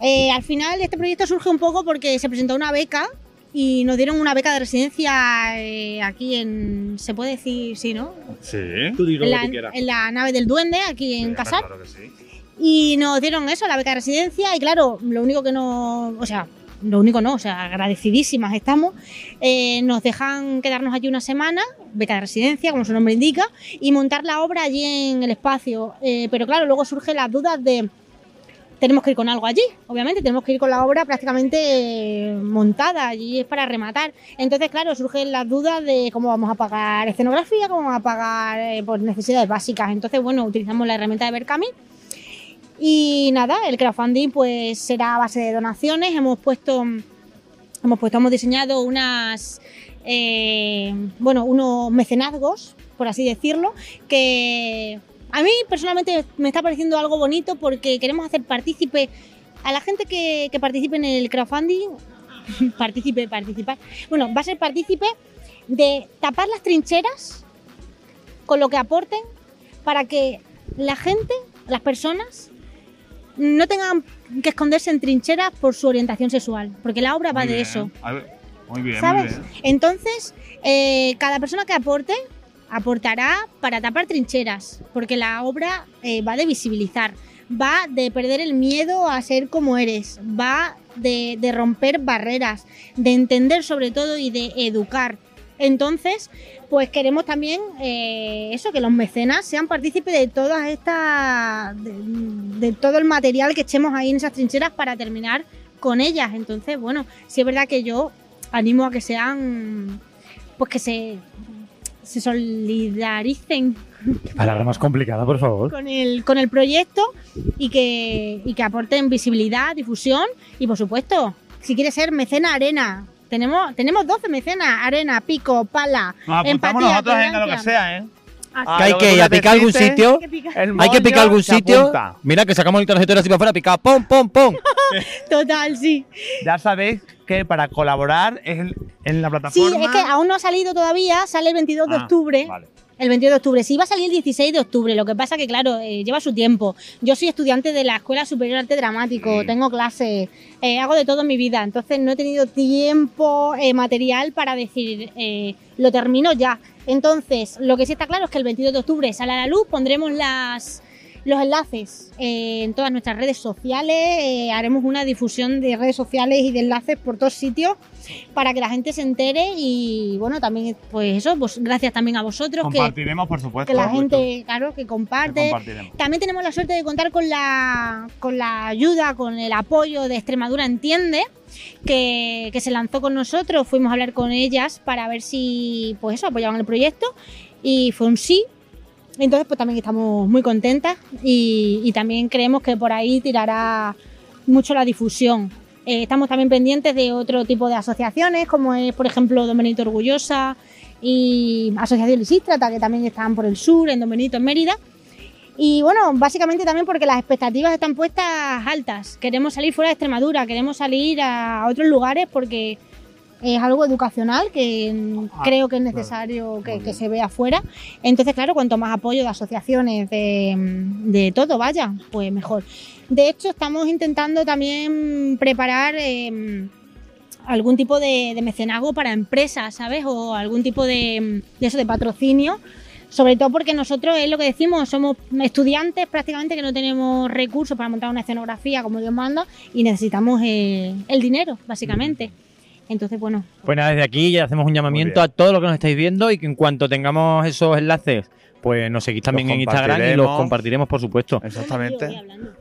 Eh, al final este proyecto surge un poco porque se presentó una beca y nos dieron una beca de residencia eh, aquí en, se puede decir, sí, ¿no? Sí. Tú digo En lo la, que quieras. en la nave del duende, aquí en Casar. Claro que sí. Y nos dieron eso, la beca de residencia, y claro, lo único que no, o sea, lo único no, o sea, agradecidísimas estamos, eh, nos dejan quedarnos allí una semana, beca de residencia, como su nombre indica, y montar la obra allí en el espacio. Eh, pero claro, luego surgen las dudas de, tenemos que ir con algo allí, obviamente, tenemos que ir con la obra prácticamente eh, montada, allí es para rematar. Entonces, claro, surgen las dudas de cómo vamos a pagar escenografía, cómo vamos a pagar eh, pues, necesidades básicas. Entonces, bueno, utilizamos la herramienta de Berkami. Y nada, el crowdfunding pues será a base de donaciones. Hemos puesto, hemos puesto, hemos diseñado unas, eh, bueno, unos mecenazgos, por así decirlo, que a mí personalmente me está pareciendo algo bonito porque queremos hacer partícipe a la gente que, que participe en el crowdfunding, participe, participar, bueno, va a ser partícipe de tapar las trincheras con lo que aporten para que la gente, las personas, no tengan que esconderse en trincheras por su orientación sexual, porque la obra va de eso. A ver, Muy bien, ¿Sabes? muy bien. Entonces, eh, cada persona que aporte aportará para tapar trincheras, porque la obra eh, va de visibilizar, va de perder el miedo a ser como eres, va de, romper barreras, de entender sobre todo y de educar. Entonces, pues queremos también eh, eso, que los mecenas sean partícipes de todas estas, de, de todo el material que echemos ahí en esas trincheras para terminar con ellas. Entonces, bueno, sí es verdad que yo animo a que sean, pues que se, se solidaricen Palabra más complicada, por favor. con el, con el proyecto y que, y que aporten visibilidad, difusión y por supuesto, si quieres ser mecena arena, tenemos, tenemos 12 mecenas, arena, pico, pala, Nos apuntamos empatía, nosotros en lo que sea, ¿eh? ¿Que hay que ir a picar algún sitio? Hay que picar algún sitio. Mira que sacamos el tarjetero así para afuera, picar, pom, pom, pom. Total, sí. Ya sabéis que para colaborar es en, en la Sí, plataforma. es que aún no ha salido todavía, sale el 22 de Ah, octubre. vale. El 22 de octubre. Sí, iba a salir el 16 de octubre. Lo que pasa que, claro, eh, lleva su tiempo. Yo soy estudiante de la Escuela Superior de Arte Dramático, tengo clases, eh, hago de todo en mi vida. Entonces no he tenido tiempo eh, material para decir, eh, lo termino ya. Entonces, lo que sí está claro es que el 22 de octubre sale a la luz, pondremos las, los enlaces eh, en todas nuestras redes sociales, eh, haremos una difusión de redes sociales y de enlaces por todos sitios para que la gente se entere y bueno, también pues eso, pues gracias también a vosotros que, Compartiremos, por supuesto. que la gente, claro, que comparte. También tenemos la suerte de contar con la, con la ayuda, con el apoyo de Extremadura Entiende, que, que se lanzó con nosotros. Fuimos a hablar con ellas para ver si, pues eso, apoyaban el proyecto y fue un sí. Entonces, pues también estamos muy contentas y, también creemos que por ahí tirará mucho la difusión. Eh, estamos también pendientes de otro tipo de asociaciones, como es, por ejemplo, Don Orgullosa y Asociación Lisístrata, que también están por el sur, en Don en Mérida. Y bueno, básicamente también porque las expectativas están puestas altas. Queremos salir fuera de Extremadura, queremos salir a otros lugares porque es algo educacional que mm, creo que es necesario que, que se vea afuera. Entonces, claro, cuanto más apoyo de asociaciones, de, mm, de todo vaya, pues mejor. De hecho, estamos intentando también preparar eh, algún tipo de, de mecenazgo para empresas, ¿sabes? O algún tipo de, de eso, de patrocinio. Sobre todo porque nosotros es lo que decimos, somos estudiantes prácticamente que no tenemos recursos para montar una escenografía como Dios manda y necesitamos eh, el dinero, básicamente. Entonces, bueno, Pues nada, desde aquí ya hacemos un llamamiento a todos los que nos estáis viendo y que en cuanto tengamos esos enlaces, pues nos seguís también en Instagram y los compartiremos. por supuesto. Exactamente.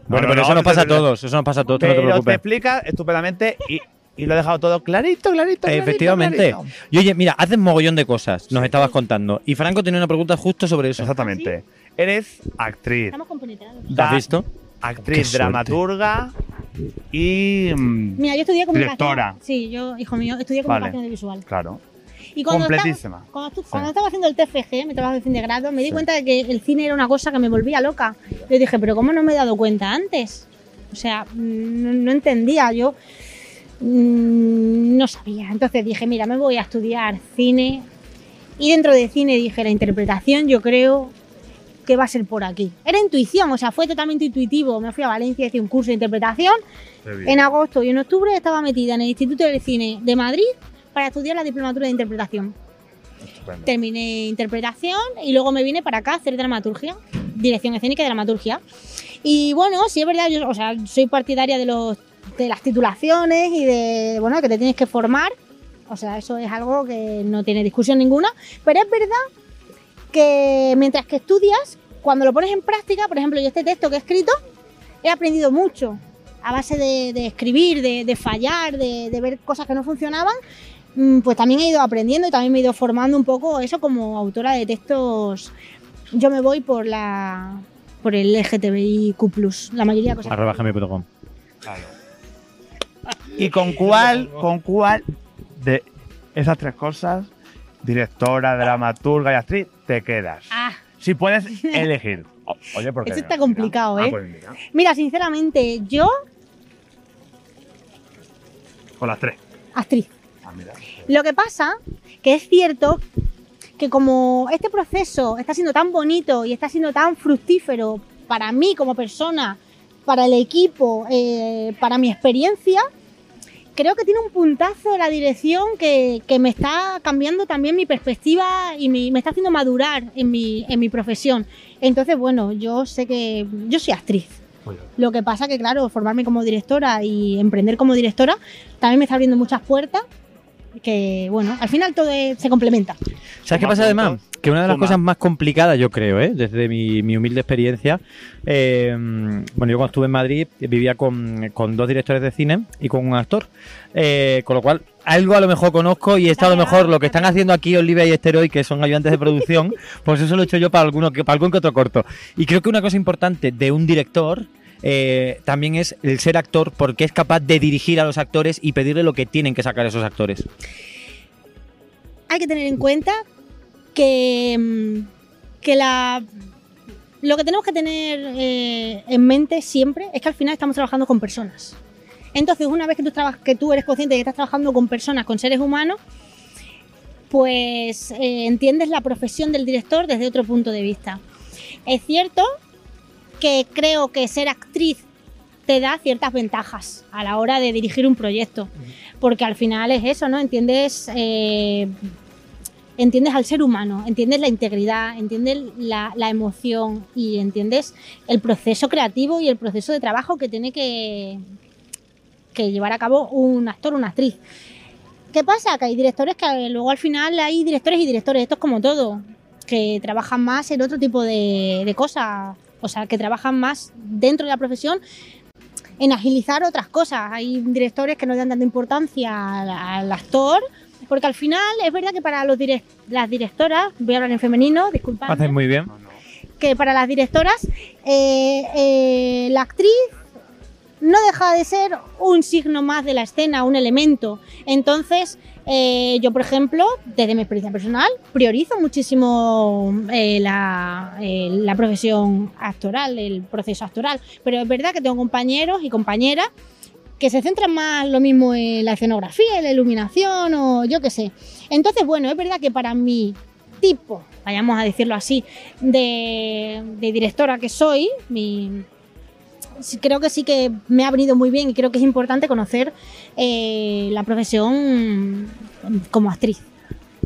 Bueno, pero eso nos pasa a todos, eso nos pasa a todos, tú no te Pero te preocupes. explica estupendamente y y lo he dejado todo clarito, clarito, clarito, Efectivamente. clarito. Y oye, mira, haces mogollón de cosas, nos estabas contando. Y Franco tenía una pregunta justo sobre eso. Exactamente. Eres actriz. Estamos compenetrados. ¿Te has visto? Actriz, dramaturga y. mm, Mira, yo estudié comunicación. Directora. Sí, yo, hijo mío, estudié Vale. comunicación audiovisual. Claro. Y cuando Completísima. Estaba, cuando, estu- cuando estaba haciendo el TFG, mi trabajo de fin de grado, me di cuenta de que el cine era una cosa que me volvía loca. Yo dije, pero ¿cómo no me he dado cuenta antes? O sea, mm, no, no entendía, yo mm, no sabía. Entonces dije, mira, me voy a estudiar cine. Y dentro de cine dije, la interpretación yo creo que va a ser por aquí. Era intuición, o sea, fue totalmente intuitivo. Me fui a Valencia, hice un curso de interpretación. En agosto y en octubre estaba metida en el Instituto del Cine de Madrid para estudiar la diplomatura de interpretación. Terminé interpretación y luego me vine para acá a hacer dramaturgia, dirección escénica y dramaturgia. Y bueno, sí es verdad, yo o sea, soy partidaria de, los, de las titulaciones y de bueno, que te tienes que formar. O sea, eso es algo que no tiene discusión ninguna. Pero es verdad que mientras que estudias, cuando lo pones en práctica, por ejemplo, yo este texto que he escrito, he aprendido mucho a base de, de escribir, de, de fallar, de, de ver cosas que no funcionaban. mm, Pues también he ido aprendiendo y también me he ido formando un poco eso como autora de textos. Yo me voy por la por el LGTBIQ+, la mayoría de cosas. Arroba gmail.com. ¿Y con cuál, con cuál de esas tres cosas, directora, dramaturga y actriz, te quedas? Ah, Si puedes elegir. Oye, porque. eso está complicado, Ah, ¿eh? pues mira, Mira, sinceramente, yo, con las tres. actriz. Ah, mira. Lo que pasa que es cierto que como este proceso está siendo tan bonito y está siendo tan fructífero para mí como persona, para el equipo, eh, para mi experiencia, creo que tiene un puntazo de la dirección que, que me está cambiando también mi perspectiva y mi- me está haciendo madurar en mi, en mi profesión. Entonces, bueno, yo sé que yo soy actriz. Lo que pasa que, claro, formarme como directora y emprender como directora también me está abriendo muchas puertas que, bueno, al final todo es- se complementa. ¿Sabes qué pasa además? Que una de las cosas más complicadas, yo creo, ¿eh? desde mi, mi humilde experiencia, eh, bueno, yo cuando estuve en Madrid vivía con, con dos directores de cine y con un actor, eh, con lo cual algo a lo mejor conozco y he estado a lo mejor lo que están haciendo aquí Olivia y Esteroy, que son ayudantes de producción, pues eso lo he hecho yo para, alguno, que- para algún que otro corto. Y creo que una cosa importante de un director eh, también es el ser actor porque es capaz de dirigir a los actores y pedirle lo que tienen que sacar esos actores. hay que tener en cuenta que, mm, que la, lo que tenemos que tener eh, en mente siempre es que al final estamos trabajando con personas. Entonces, una vez que tú, que tú eres consciente de que estás trabajando con personas, con seres humanos, pues eh, entiendes la profesión del director desde otro punto de vista. Es cierto que creo que ser actriz te da ciertas ventajas a la hora de dirigir un proyecto, porque al final es eso, ¿no? Entiendes, eh, entiendes al ser humano, entiendes la integridad, entiendes la, la emoción y entiendes el proceso creativo y el proceso de trabajo que tiene que, que llevar a cabo un actor o una actriz. ¿Qué pasa? Que hay directores que luego al final hay directores y directores, esto es como todo, que trabajan más en otro tipo de, de cosas, o sea, que trabajan más dentro de la profesión en agilizar otras cosas. Hay directores que no le dan tanta importancia al, al actor, porque al final es verdad que para los direc- las directoras, voy a hablar en femenino, disculpad, Haces muy bien. que para las directoras eh, eh, la actriz no deja de ser un signo más de la escena, un elemento. Entonces, eh, yo, por ejemplo, desde mi experiencia personal, priorizo muchísimo eh, la, eh, la profesión actoral, el proceso actoral. Pero es verdad que tengo compañeros y compañeras que se centran más lo mismo en la escenografía, en la iluminación o yo qué sé. Entonces, bueno, es verdad que para mi tipo, vayamos a decirlo así, de, de directora que soy, mi, creo que sí que me ha venido muy bien y creo que es importante conocer eh, la profesión como actriz.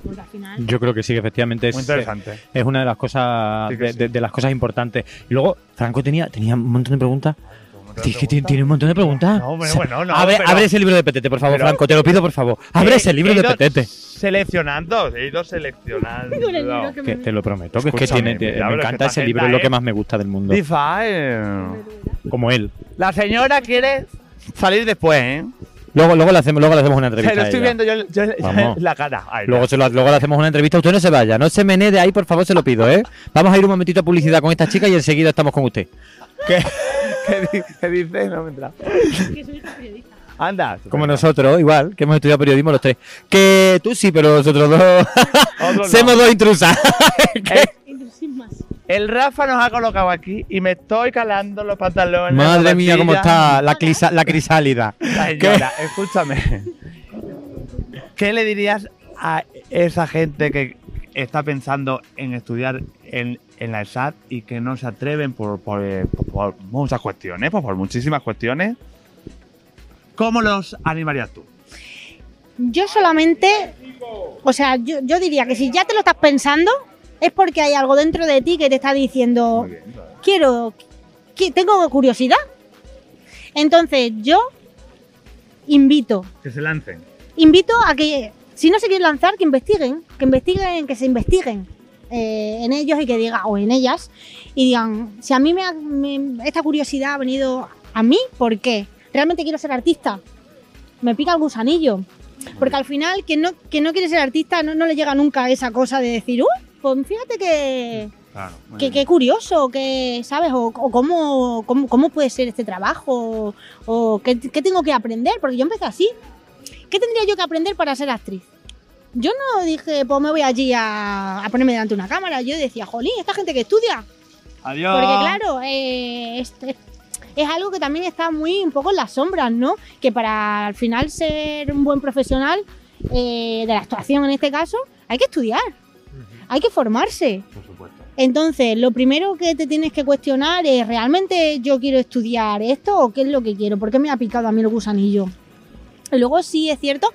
Porque al final... Yo creo que sí, que efectivamente es, interesante. es una de las cosas Sí que de, sí. de- de las cosas importantes. Y luego, Franco tenía, tenía un montón de preguntas. Que tiene, tiene un montón de preguntas. No, bueno, bueno, no, abre, pero- abre ese libro de Petete, por favor, pero- Franco. Te lo pido, por favor. Abre ese libro he de ido Petete. Seleccionando, he ido seleccionando. Que te lo prometo, que es que tiene, mira, me encanta ese libro, es lo que más me gusta del mundo. Eh. Como él. La señora quiere salir después, ¿eh? Luego, luego, le hacemos, luego le hacemos una entrevista. Se lo estoy ella. viendo yo, yo- la cara. Ay, Luego, se lo- luego le hacemos una entrevista. Usted no se vaya, no se menee de ahí, por favor, se lo pido, ¿eh? Vamos a ir un momentito a publicidad con esta chica y enseguida estamos con usted. ¿Qué, qué qué dice? No me he enterado. Anda. Como nosotros, igual, que hemos estudiado periodismo los tres. Que tú sí, pero nosotros dos. no. Somos dos intrusas. El Rafa nos ha colocado aquí y me estoy calando los pantalones. Madre mía, cómo está la, clisa- la crisálida. Señora, escúchame. ¿Qué le dirías a esa gente que está pensando en estudiar en, en la ESAT y que no se atreven por, por, eh, por- por muchas cuestiones, pues por muchísimas cuestiones? ¿Cómo los animarías tú? Yo solamente, o sea, yo, yo diría que si ya te lo estás pensando, es porque hay algo dentro de ti que te está diciendo, quiero, que tengo curiosidad. Entonces yo invito, Que se lancen. invito a que, si no se quieren lanzar, que investiguen, que investiguen, que se investiguen eh, en ellos y que digan, o en ellas, y digan, si a mí me, ha- me- esta curiosidad ha venido a mí, ¿por qué? ¿Realmente quiero ser artista? Me pica el gusanillo. Porque al final, quien no, quien no quiere ser artista no, no le llega nunca esa cosa de decir, uy, pues fíjate que, Claro. que, que curioso, que, ¿sabes? O, o cómo, cómo, cómo puede ser este trabajo, o qué, qué tengo que aprender, porque yo empecé así. ¿Qué tendría yo que aprender para ser actriz? Yo no dije, pues me voy allí a, a ponerme delante de una cámara. Yo decía, jolín, esta gente que estudia. Adiós. Porque claro, eh, es, es- es algo que también está muy un poco en las sombras, ¿no? Que para al final ser un buen profesional eh, de la actuación en este caso, hay que estudiar, hay que formarse. Por supuesto. Entonces, lo primero que te tienes que cuestionar es, ¿realmente yo quiero estudiar esto o qué es lo que quiero? ¿Por qué me ha picado a mí el gusanillo? Luego sí es cierto,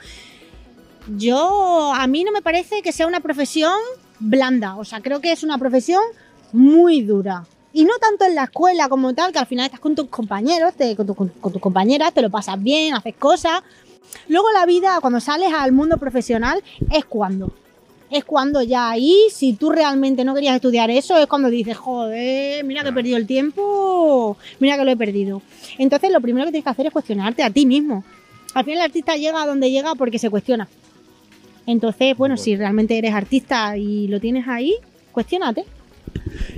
yo a mí no me parece que sea una profesión blanda, o sea, creo que es una profesión muy dura. Y no tanto en la escuela como tal, que al final estás con tus compañeros, te- con, tu- con- con tus compañeras, te lo pasas bien, haces cosas. Luego la vida, cuando sales al mundo profesional, es cuando. Es cuando ya ahí, si tú realmente no querías estudiar eso, es cuando dices, joder, mira que he perdido el tiempo, mira que lo he perdido. Entonces lo primero que tienes que hacer es cuestionarte a ti mismo. Al final el artista llega a donde llega porque se cuestiona. Entonces, bueno, si realmente eres artista y lo tienes ahí, cuestiónate.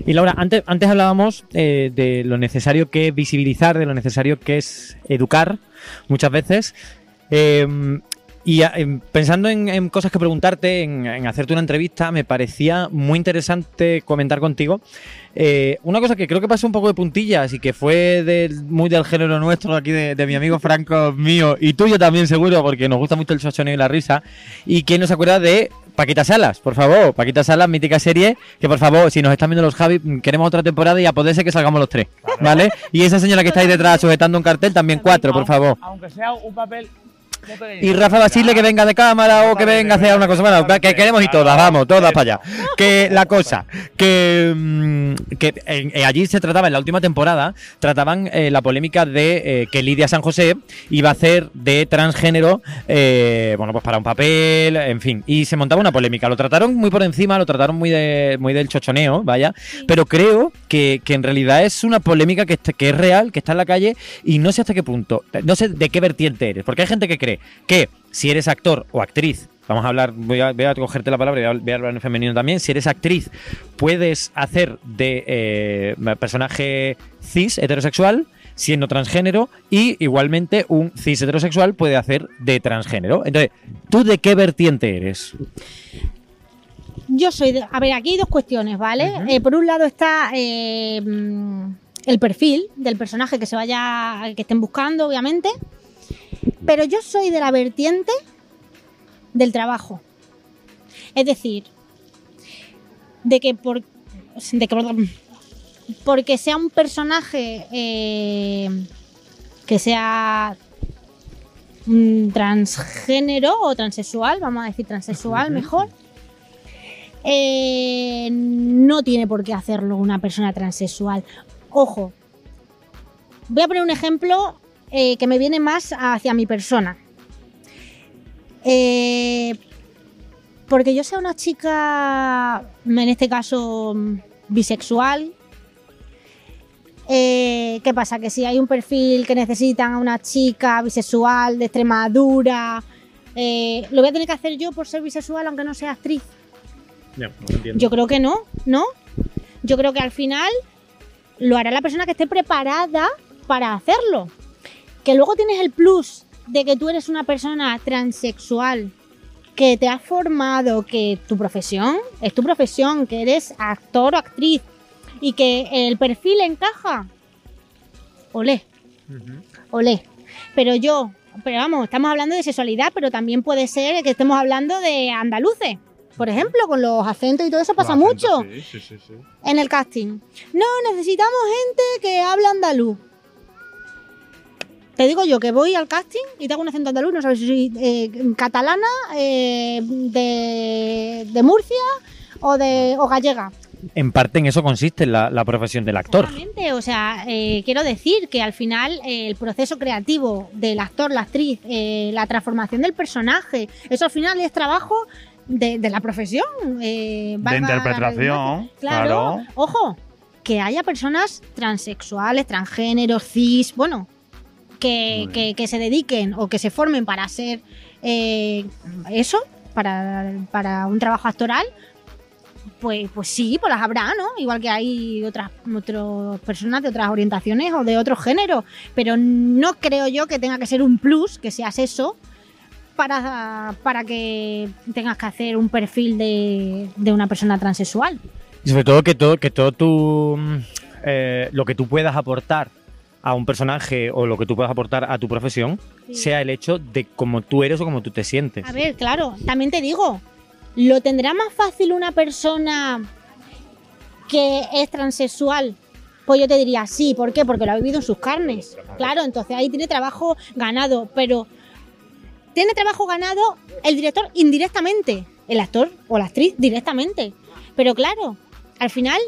Y Laura, antes, antes hablábamos eh, de lo necesario que es visibilizar, de lo necesario que es educar muchas veces. Eh, y a- em, pensando en, en cosas que preguntarte, en, en hacerte una entrevista, me parecía muy interesante comentar contigo. eh, una cosa que creo que pasó un poco de puntillas y que fue del- muy del género nuestro, aquí de, de mi amigo Franco mío y tuyo también seguro, porque nos gusta mucho el chochoneo y la risa. ¿Y quién nos acuerda de Paquita Salas? Por favor, Paquita Salas, mítica serie, que por favor, si nos están viendo los Javi, mm, queremos otra temporada y a poder ser que salgamos los tres, ¿vale? Y esa señora que está ahí detrás sujetando un cartel, también cuatro, por favor. Aunque sea un papel. Y Rafa Basile que venga de cámara o que venga a hacer una cosa. Bueno, que queremos y todas, vamos, todas para allá. Que la cosa, que, mm, que en- eh, allí se trataba, en la última temporada, trataban eh, la polémica de eh, que Lidia San José iba a hacer de transgénero, eh, bueno, pues para un papel, en fin. Y se montaba una polémica. Lo trataron muy por encima, lo trataron muy, de, muy del chochoneo, vaya. Pero creo que, que en realidad es una polémica que es real, que está en la calle y no sé hasta qué punto, no sé de qué vertiente eres. Porque hay gente que cree que si eres actor o actriz, vamos a hablar, voy a, voy a cogerte la palabra y voy a- hablar en femenino también, si eres actriz, puedes hacer de eh, personaje cis heterosexual siendo transgénero y igualmente un cis heterosexual puede hacer de transgénero. Entonces, ¿tú de qué vertiente eres? Yo soy de... A ver, aquí hay dos cuestiones, ¿vale? Eh, por un lado está eh, el perfil del personaje que se vaya, que estén buscando, obviamente. Pero yo soy de la vertiente del trabajo. Es decir, de que por... De que porque sea un personaje eh, que sea transgénero o transexual, vamos a decir transexual mejor, eh, no tiene por qué hacerlo una persona transexual. Ojo, voy a poner un ejemplo eh, que me viene más hacia mi persona. Eh, porque yo sea una chica, en este caso bisexual, Eh, ¿Qué pasa? Que si hay un perfil que necesitan a una chica bisexual de Extremadura, eh, ¿lo voy a tener que hacer yo por ser bisexual aunque no sea actriz? No. Yo creo que no, ¿no? Yo creo que al final lo hará la persona que esté preparada para hacerlo. Que luego tienes el plus de que tú eres una persona transexual, que te has formado, que tu profesión es tu profesión, que eres actor o actriz y que el perfil encaja. Olé, olé. Pero yo, pero vamos, estamos hablando de sexualidad, pero también puede ser que estemos hablando de andaluces. Por ejemplo, con los acentos y todo eso pasa mucho Sí, sí, sí, sí. en el casting. No, necesitamos gente que hable andaluz. Te digo yo que voy al casting y te hago un acento andaluz, no sabes si soy eh, catalana, eh, de, de Murcia o de o gallega. En parte en eso consiste la, la profesión del actor. Exactamente, O sea, eh, quiero decir que al final eh, el proceso creativo del actor, la actriz, eh, la transformación del personaje, eso al final es trabajo de, de la profesión. eh, De interpretación, Claro. claro. Ojo, que haya personas transexuales, transgéneros, cis, bueno, que, que- que se dediquen o que se formen para hacer eh, eso, para, para un trabajo actoral, pues, pues sí, pues las habrá, ¿no? Igual que hay otras, otras personas de otras orientaciones o de otros géneros, pero no creo yo que tenga que ser un plus que seas eso para, para que tengas que hacer un perfil de, de una persona transexual. Y sobre todo que todo, que todo tu, mm, eh, lo que tú puedas aportar a un personaje o lo que tú puedas aportar a tu profesión Sí. sea el hecho de cómo tú eres o cómo tú te sientes. A ver, claro, también te digo, ¿lo tendrá más fácil una persona que es transexual? Pues yo te diría sí, ¿por qué? Porque lo ha vivido en sus carnes. Claro, entonces ahí tiene trabajo ganado, pero tiene trabajo ganado el director indirectamente, el actor o la actriz directamente. Pero claro, al final,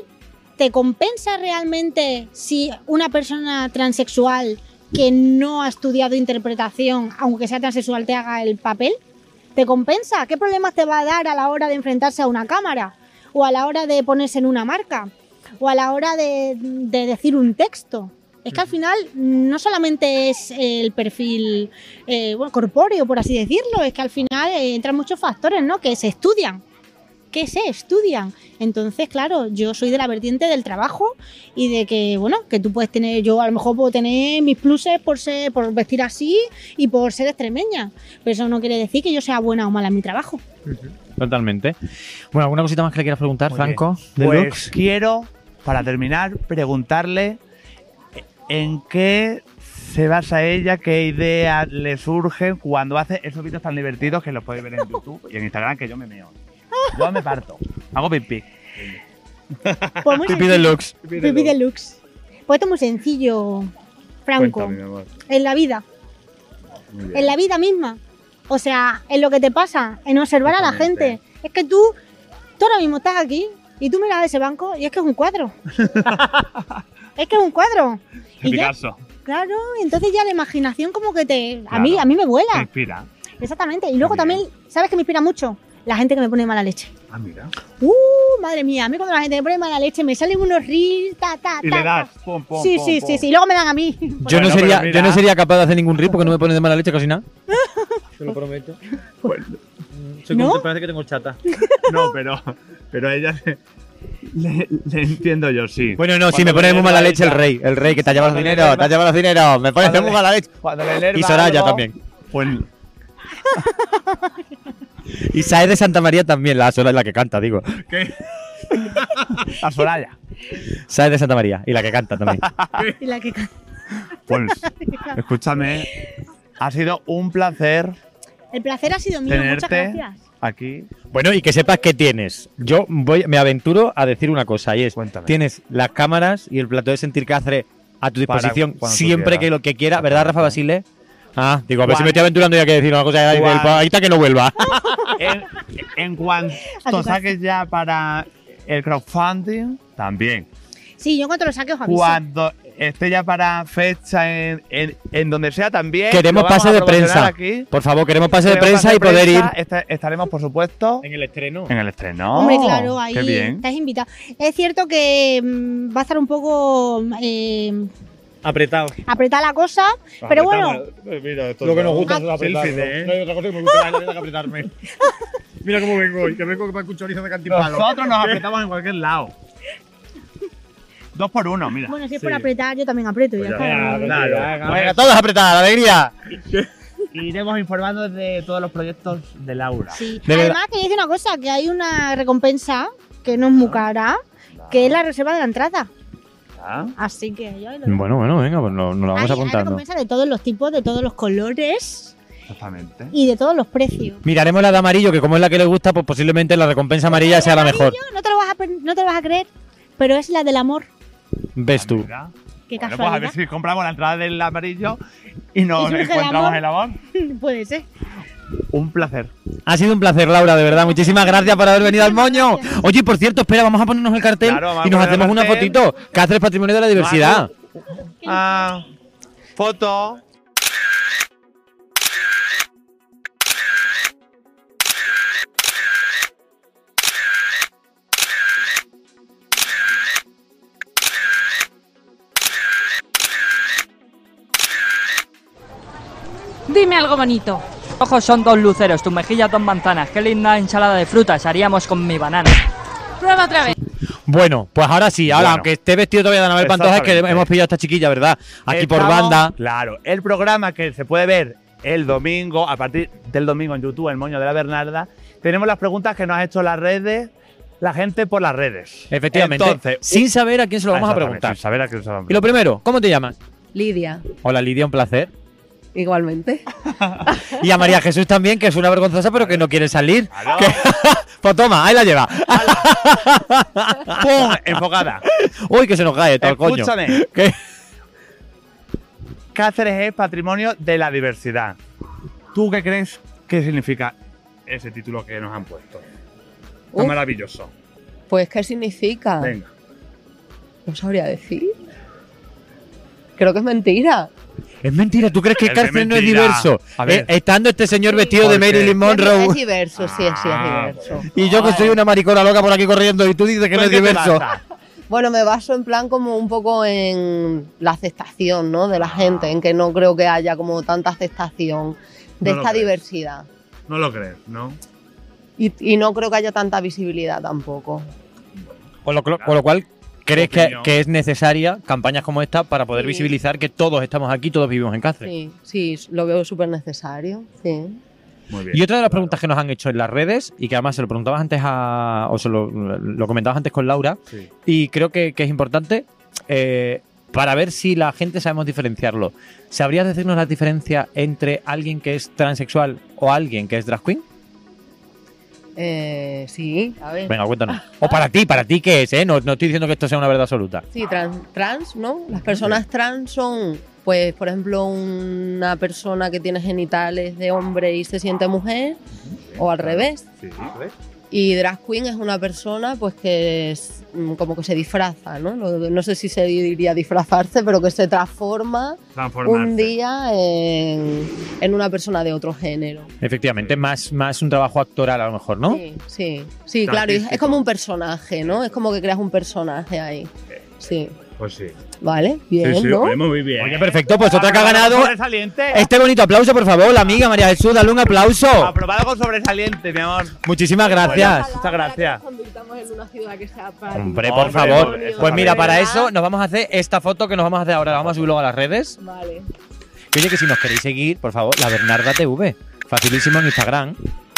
¿te compensa realmente si una persona transexual que no ha estudiado interpretación, aunque sea transexual, te haga el papel? ¿Te compensa? ¿Qué problemas te va a dar a la hora de enfrentarse a una cámara? ¿O a la hora de ponerse en una marca? ¿O a la hora de, de decir un texto? Es que al final no solamente es el perfil eh, bueno, corpóreo, por así decirlo, es que al final eh, entran muchos factores, ¿no? Que se estudian, que se estudian. Entonces, claro, yo soy de la vertiente del trabajo y de que, bueno, que tú puedes tener, yo a lo mejor puedo tener mis pluses por ser, por vestir así y por ser extremeña, pero eso no quiere decir que yo sea buena o mala en mi trabajo. Totalmente. Bueno, ¿alguna cosita más que le quieras preguntar, Muy Franco? de Pues Lux? quiero, para terminar, preguntarle en qué se basa ella, qué ideas le surgen cuando hace esos vídeos tan divertidos que los podéis ver en YouTube y en Instagram, que yo me meo. Yo me parto. Hago pipí. Pues muy Pipí sencillo. deluxe. Pipí deluxe. Pues esto es muy sencillo, Franco. Cuéntame, mi amor. En la vida. Muy bien. En la vida misma. O sea, en lo que te pasa, en observar a la gente. Es que tú, tú ahora mismo estás aquí y tú miras ese banco y es que es un cuadro. es que es un cuadro. Y ya- Picasso. claro, entonces ya la imaginación como que te... A, Claro. mí, a mí me Te vuela. inspira. Exactamente. Y luego también, ¿sabes qué me inspira mucho? La gente que me pone mala leche. Ah, mira. ¡Uh! Madre mía, a mí cuando la gente me pone mala leche me salen unos reels, ta, ta, Y le das. ta. Pum, pum, Sí, sí, sí, sí. Y luego me dan a mí. Yo, no Bueno, sería, yo no sería capaz de hacer ningún rip porque no me pones de mala leche casi nada. Te lo prometo. Soy ¿No? como- parece que tengo chata. No, pero, pero a ella le, le- le entiendo yo, sí. Bueno, no, sí, Cuando me pone muy mala leche el rey. El rey que te ha llevado Cuando le dinero, te ha llevado dinero. Me pone muy mala leche. Cuando le Y Soraya algo, también. Pues Y Saez de Santa María también, la Soraya, la que canta, digo. ¿Qué? A Soraya. Saez de Santa María y la que canta también. Y la que... Pues, escúchame. Ha sido un placer El placer ha sido mío, muchas tenerte gracias. aquí. Bueno, y que sepas que tienes. Yo voy, me aventuro a decir una cosa y es: tienes las cámaras y el plato de sentir Cáceres a tu disposición siempre que lo que quiera, ¿verdad, Rafa Basile? Ah, digo, a ver si me estoy aventurando y hay que decir una cosa y Juan- ahorita que no vuelva. En, en cuanto saques ya para el crowdfunding, también. Sí, yo en cuanto lo saque os aviso. Cuando esté ya para fecha en, en, en donde sea también. Queremos pase de prensa. Aquí. Por favor, queremos pase de prensa y poder ir. Esta- estaremos, por supuesto, En el estreno. en el estreno. Hombre, claro, ahí Qué bien. estás invitado. Es cierto que mm, va a estar un poco eh, Apretado. apretada la cosa, pero bueno, Mira, Lo que nos gusta es apretar. Selfie, ¿eh? No hay otra cosa que me gusta que apretarme. Mira cómo vengo hoy, que vengo con un chorizo de cantipalo. Nosotros nos apretamos en cualquier lado. Dos por uno, mira. bueno, si es por apretar, yo también aprieto. Pues ya está. Claro. Venga, todos alegría. Iremos informando de todos los proyectos de Laura. Sí. De Además, quería decir una cosa, que hay una recompensa que no es muy cara, que es la reserva de la entrada. Ah. Así que yo ahí lo dejo. Bueno, bueno, venga, pues nos, nos lo vamos hay, hay apuntando. de todos los tipos, de todos los colores Exactamente. y de todos los precios. Miraremos la de amarillo, que como es la que le gusta, pues posiblemente la recompensa amarilla sea la mejor. No te lo vas a, no te lo vas a creer, pero es la del amor. Ves tú. Qué Bueno, pues a casualidad. ver si compramos la entrada del amarillo y nos Y surge el encontramos amor. el amor. Puede ser. Un placer. Ha sido un placer, Laura, de verdad. Muchísimas gracias por haber venido al moño. Oye, por cierto, espera, vamos a ponernos el cartel Claro, y nos hacemos una fotito. Cáceres Patrimonio de la Diversidad. Ah, foto. Dime algo bonito. Ojos son dos luceros, tus mejillas dos manzanas. Qué linda ensalada de frutas haríamos con mi banana. Prueba otra vez. Bueno, pues ahora sí, ahora, Bueno. aunque esté vestido todavía de Anabel Pantoja, es que hemos pillado a esta chiquilla, ¿verdad? Aquí por banda. Claro, el programa que se puede ver el domingo, a partir del domingo en YouTube, El Moño de la Bernarda. Tenemos las preguntas que nos ha hecho las redes, la gente por las redes. Efectivamente. Entonces, sin saber a quién se lo vamos a preguntar. Sin saber a quién se lo vamos a Y lo primero, ¿cómo te llamas? Lidia, Hola Lidia, un placer. Igualmente. Y a María Jesús también, que es una vergonzosa, pero que no quiere salir. Que- pues toma, ahí la lleva. ¡Pum! Enfocada. Uy, que se nos cae todo el coño. Escúchame. ¿Qué? Cáceres es patrimonio de la diversidad. ¿Tú qué crees que significa ese título que nos han puesto? Tan Uf. maravilloso. Pues, ¿qué significa? Venga. No sabría decir. Creo que es mentira. Es mentira, ¿tú crees que Es cárcel no es diverso? A ver. Eh, estando este señor vestido de. Marilyn Es Monroe diverso, sí, sí, es Ah, diverso. y yo que soy una maricona loca por aquí corriendo y tú dices que no es ¿Qué te diverso. Bueno, me baso en plan como un poco en la aceptación, ¿no? De la gente, en que no creo que haya como tanta aceptación de No esta diversidad. No lo crees, ¿no? Y, y no creo que haya tanta visibilidad tampoco. Con lo, con lo cual, ¿crees que, que es necesaria campañas como esta para poder Sí. visibilizar que todos estamos aquí, todos vivimos en Cáceres? Sí, sí, lo veo súper necesario, sí. Muy bien. Y otra de las preguntas que nos han hecho en las redes, y que además se lo preguntabas antes a. o se lo, lo comentabas antes con Laura, Sí. y creo que, que es importante eh, para ver si la gente sabemos diferenciarlo. ¿Sabrías decirnos la diferencia entre alguien que es transexual o alguien que es drag queen? Eh, sí, a ver. Venga, cuéntanos. O para ti, para ti, ¿qué es? Eh? No, no estoy diciendo que esto sea una verdad absoluta. Sí, trans, trans, ¿no? Las personas trans son, pues, por ejemplo, una persona que tiene genitales de hombre y se siente mujer, o al revés. Sí, ¿ves? Y drag queen es una persona, pues, que es mm, como que se disfraza, ¿no? No, no sé si se diría disfrazarse, pero que se transforma un día en, en una persona de otro género. Efectivamente, más, más un trabajo actoral a lo mejor, ¿no? Sí, sí, sí, claro. Es, es como un personaje, ¿no? Es como que creas un personaje ahí. Sí. Pues sí. Vale, bien, sí, sí, muy bien. Oye, perfecto, pues otra que ha ganado. Sobresaliente. Este bonito aplauso, por favor, la amiga María Jesús, dale un aplauso. Aprobado con sobresaliente, mi amor. Muchísimas gracias. Muchas gracias. convirtamos en una ciudad que sea para Hombre, por Hombre, favor. por Pues mira, para eso nos vamos a hacer esta foto que nos vamos a hacer ahora. La vamos a subir luego a las redes. Vale. Que oye, que si nos queréis seguir, por favor, la Bernarda TV. Facilísimo en Instagram.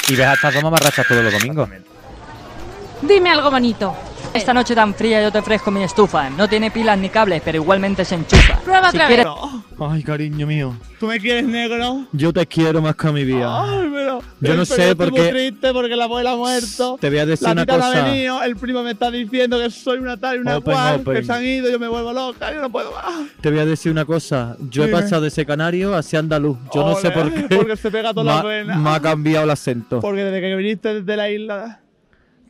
Y ves a estas dos mamarrachas todos los domingos. Dime algo bonito. Esta noche tan fría yo te ofrezco mi estufa. No tiene pilas ni cables, pero igualmente se enchufa. Prueba Si otra quieres- vez. Ay, cariño mío. ¿Tú me quieres negro? Yo te quiero más que a mi vida. Ay, pero. Yo no pero sé estoy por muy qué- triste porque la abuela ha muerto. Te voy a decir la una no ha cosa. venido, el primo me está diciendo que soy una tal y una Open, cual, open. que se han ido, yo me vuelvo loca, yo no puedo más. Te voy a decir una cosa. Yo he pasado de ese canario hacia andaluz. Yo no sé por qué. Porque se pega toda la ha- me ha cambiado el acento. Porque desde que viniste desde la isla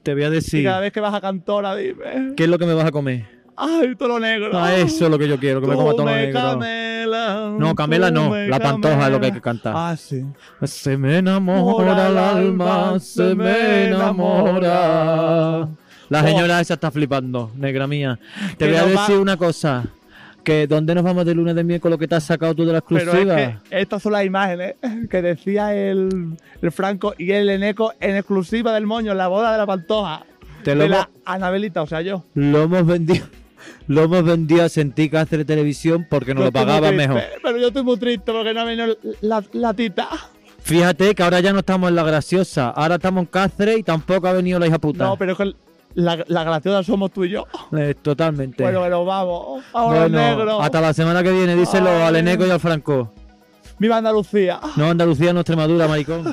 Te voy a y decir. cada vez que vas a Cantora, dime. ¿Qué es lo que me vas a comer? Ay, todo lo negro. Ah, eso es lo que yo quiero, que me coma todo lo Come negro. Camela, No, Camela no, la pantoja es lo que hay que cantar. Ah, sí. Se me enamora el alma, se me enamora. La Oh. señora esa está flipando, negra mía. Te voy a va- decir una cosa. Que ¿Dónde nos vamos de lunes de miércoles que te has sacado tú de la Pero exclusiva? es que estas son las imágenes que decía el, el Franco y el Eneco en exclusiva del moño en la boda de la pantoja. Te lo de la Anabelita, o sea, yo. Lo hemos vendido. Lo hemos vendido a Sentí Cáceres Televisión porque nos Yo lo triste, mejor. Pero yo estoy muy triste porque no ha venido la, la tita. Fíjate que ahora ya no estamos en la graciosa. Ahora estamos en Cáceres y tampoco ha venido la hija puta. No, pero es que la, la graciosa somos tú y yo. Eh, totalmente. Bueno, bueno, vamos. Ahora Bueno, negro. hasta la semana que viene, díselo Ay. al Eneco y al Franco. Viva Andalucía. No Andalucía, no Extremadura, maricón.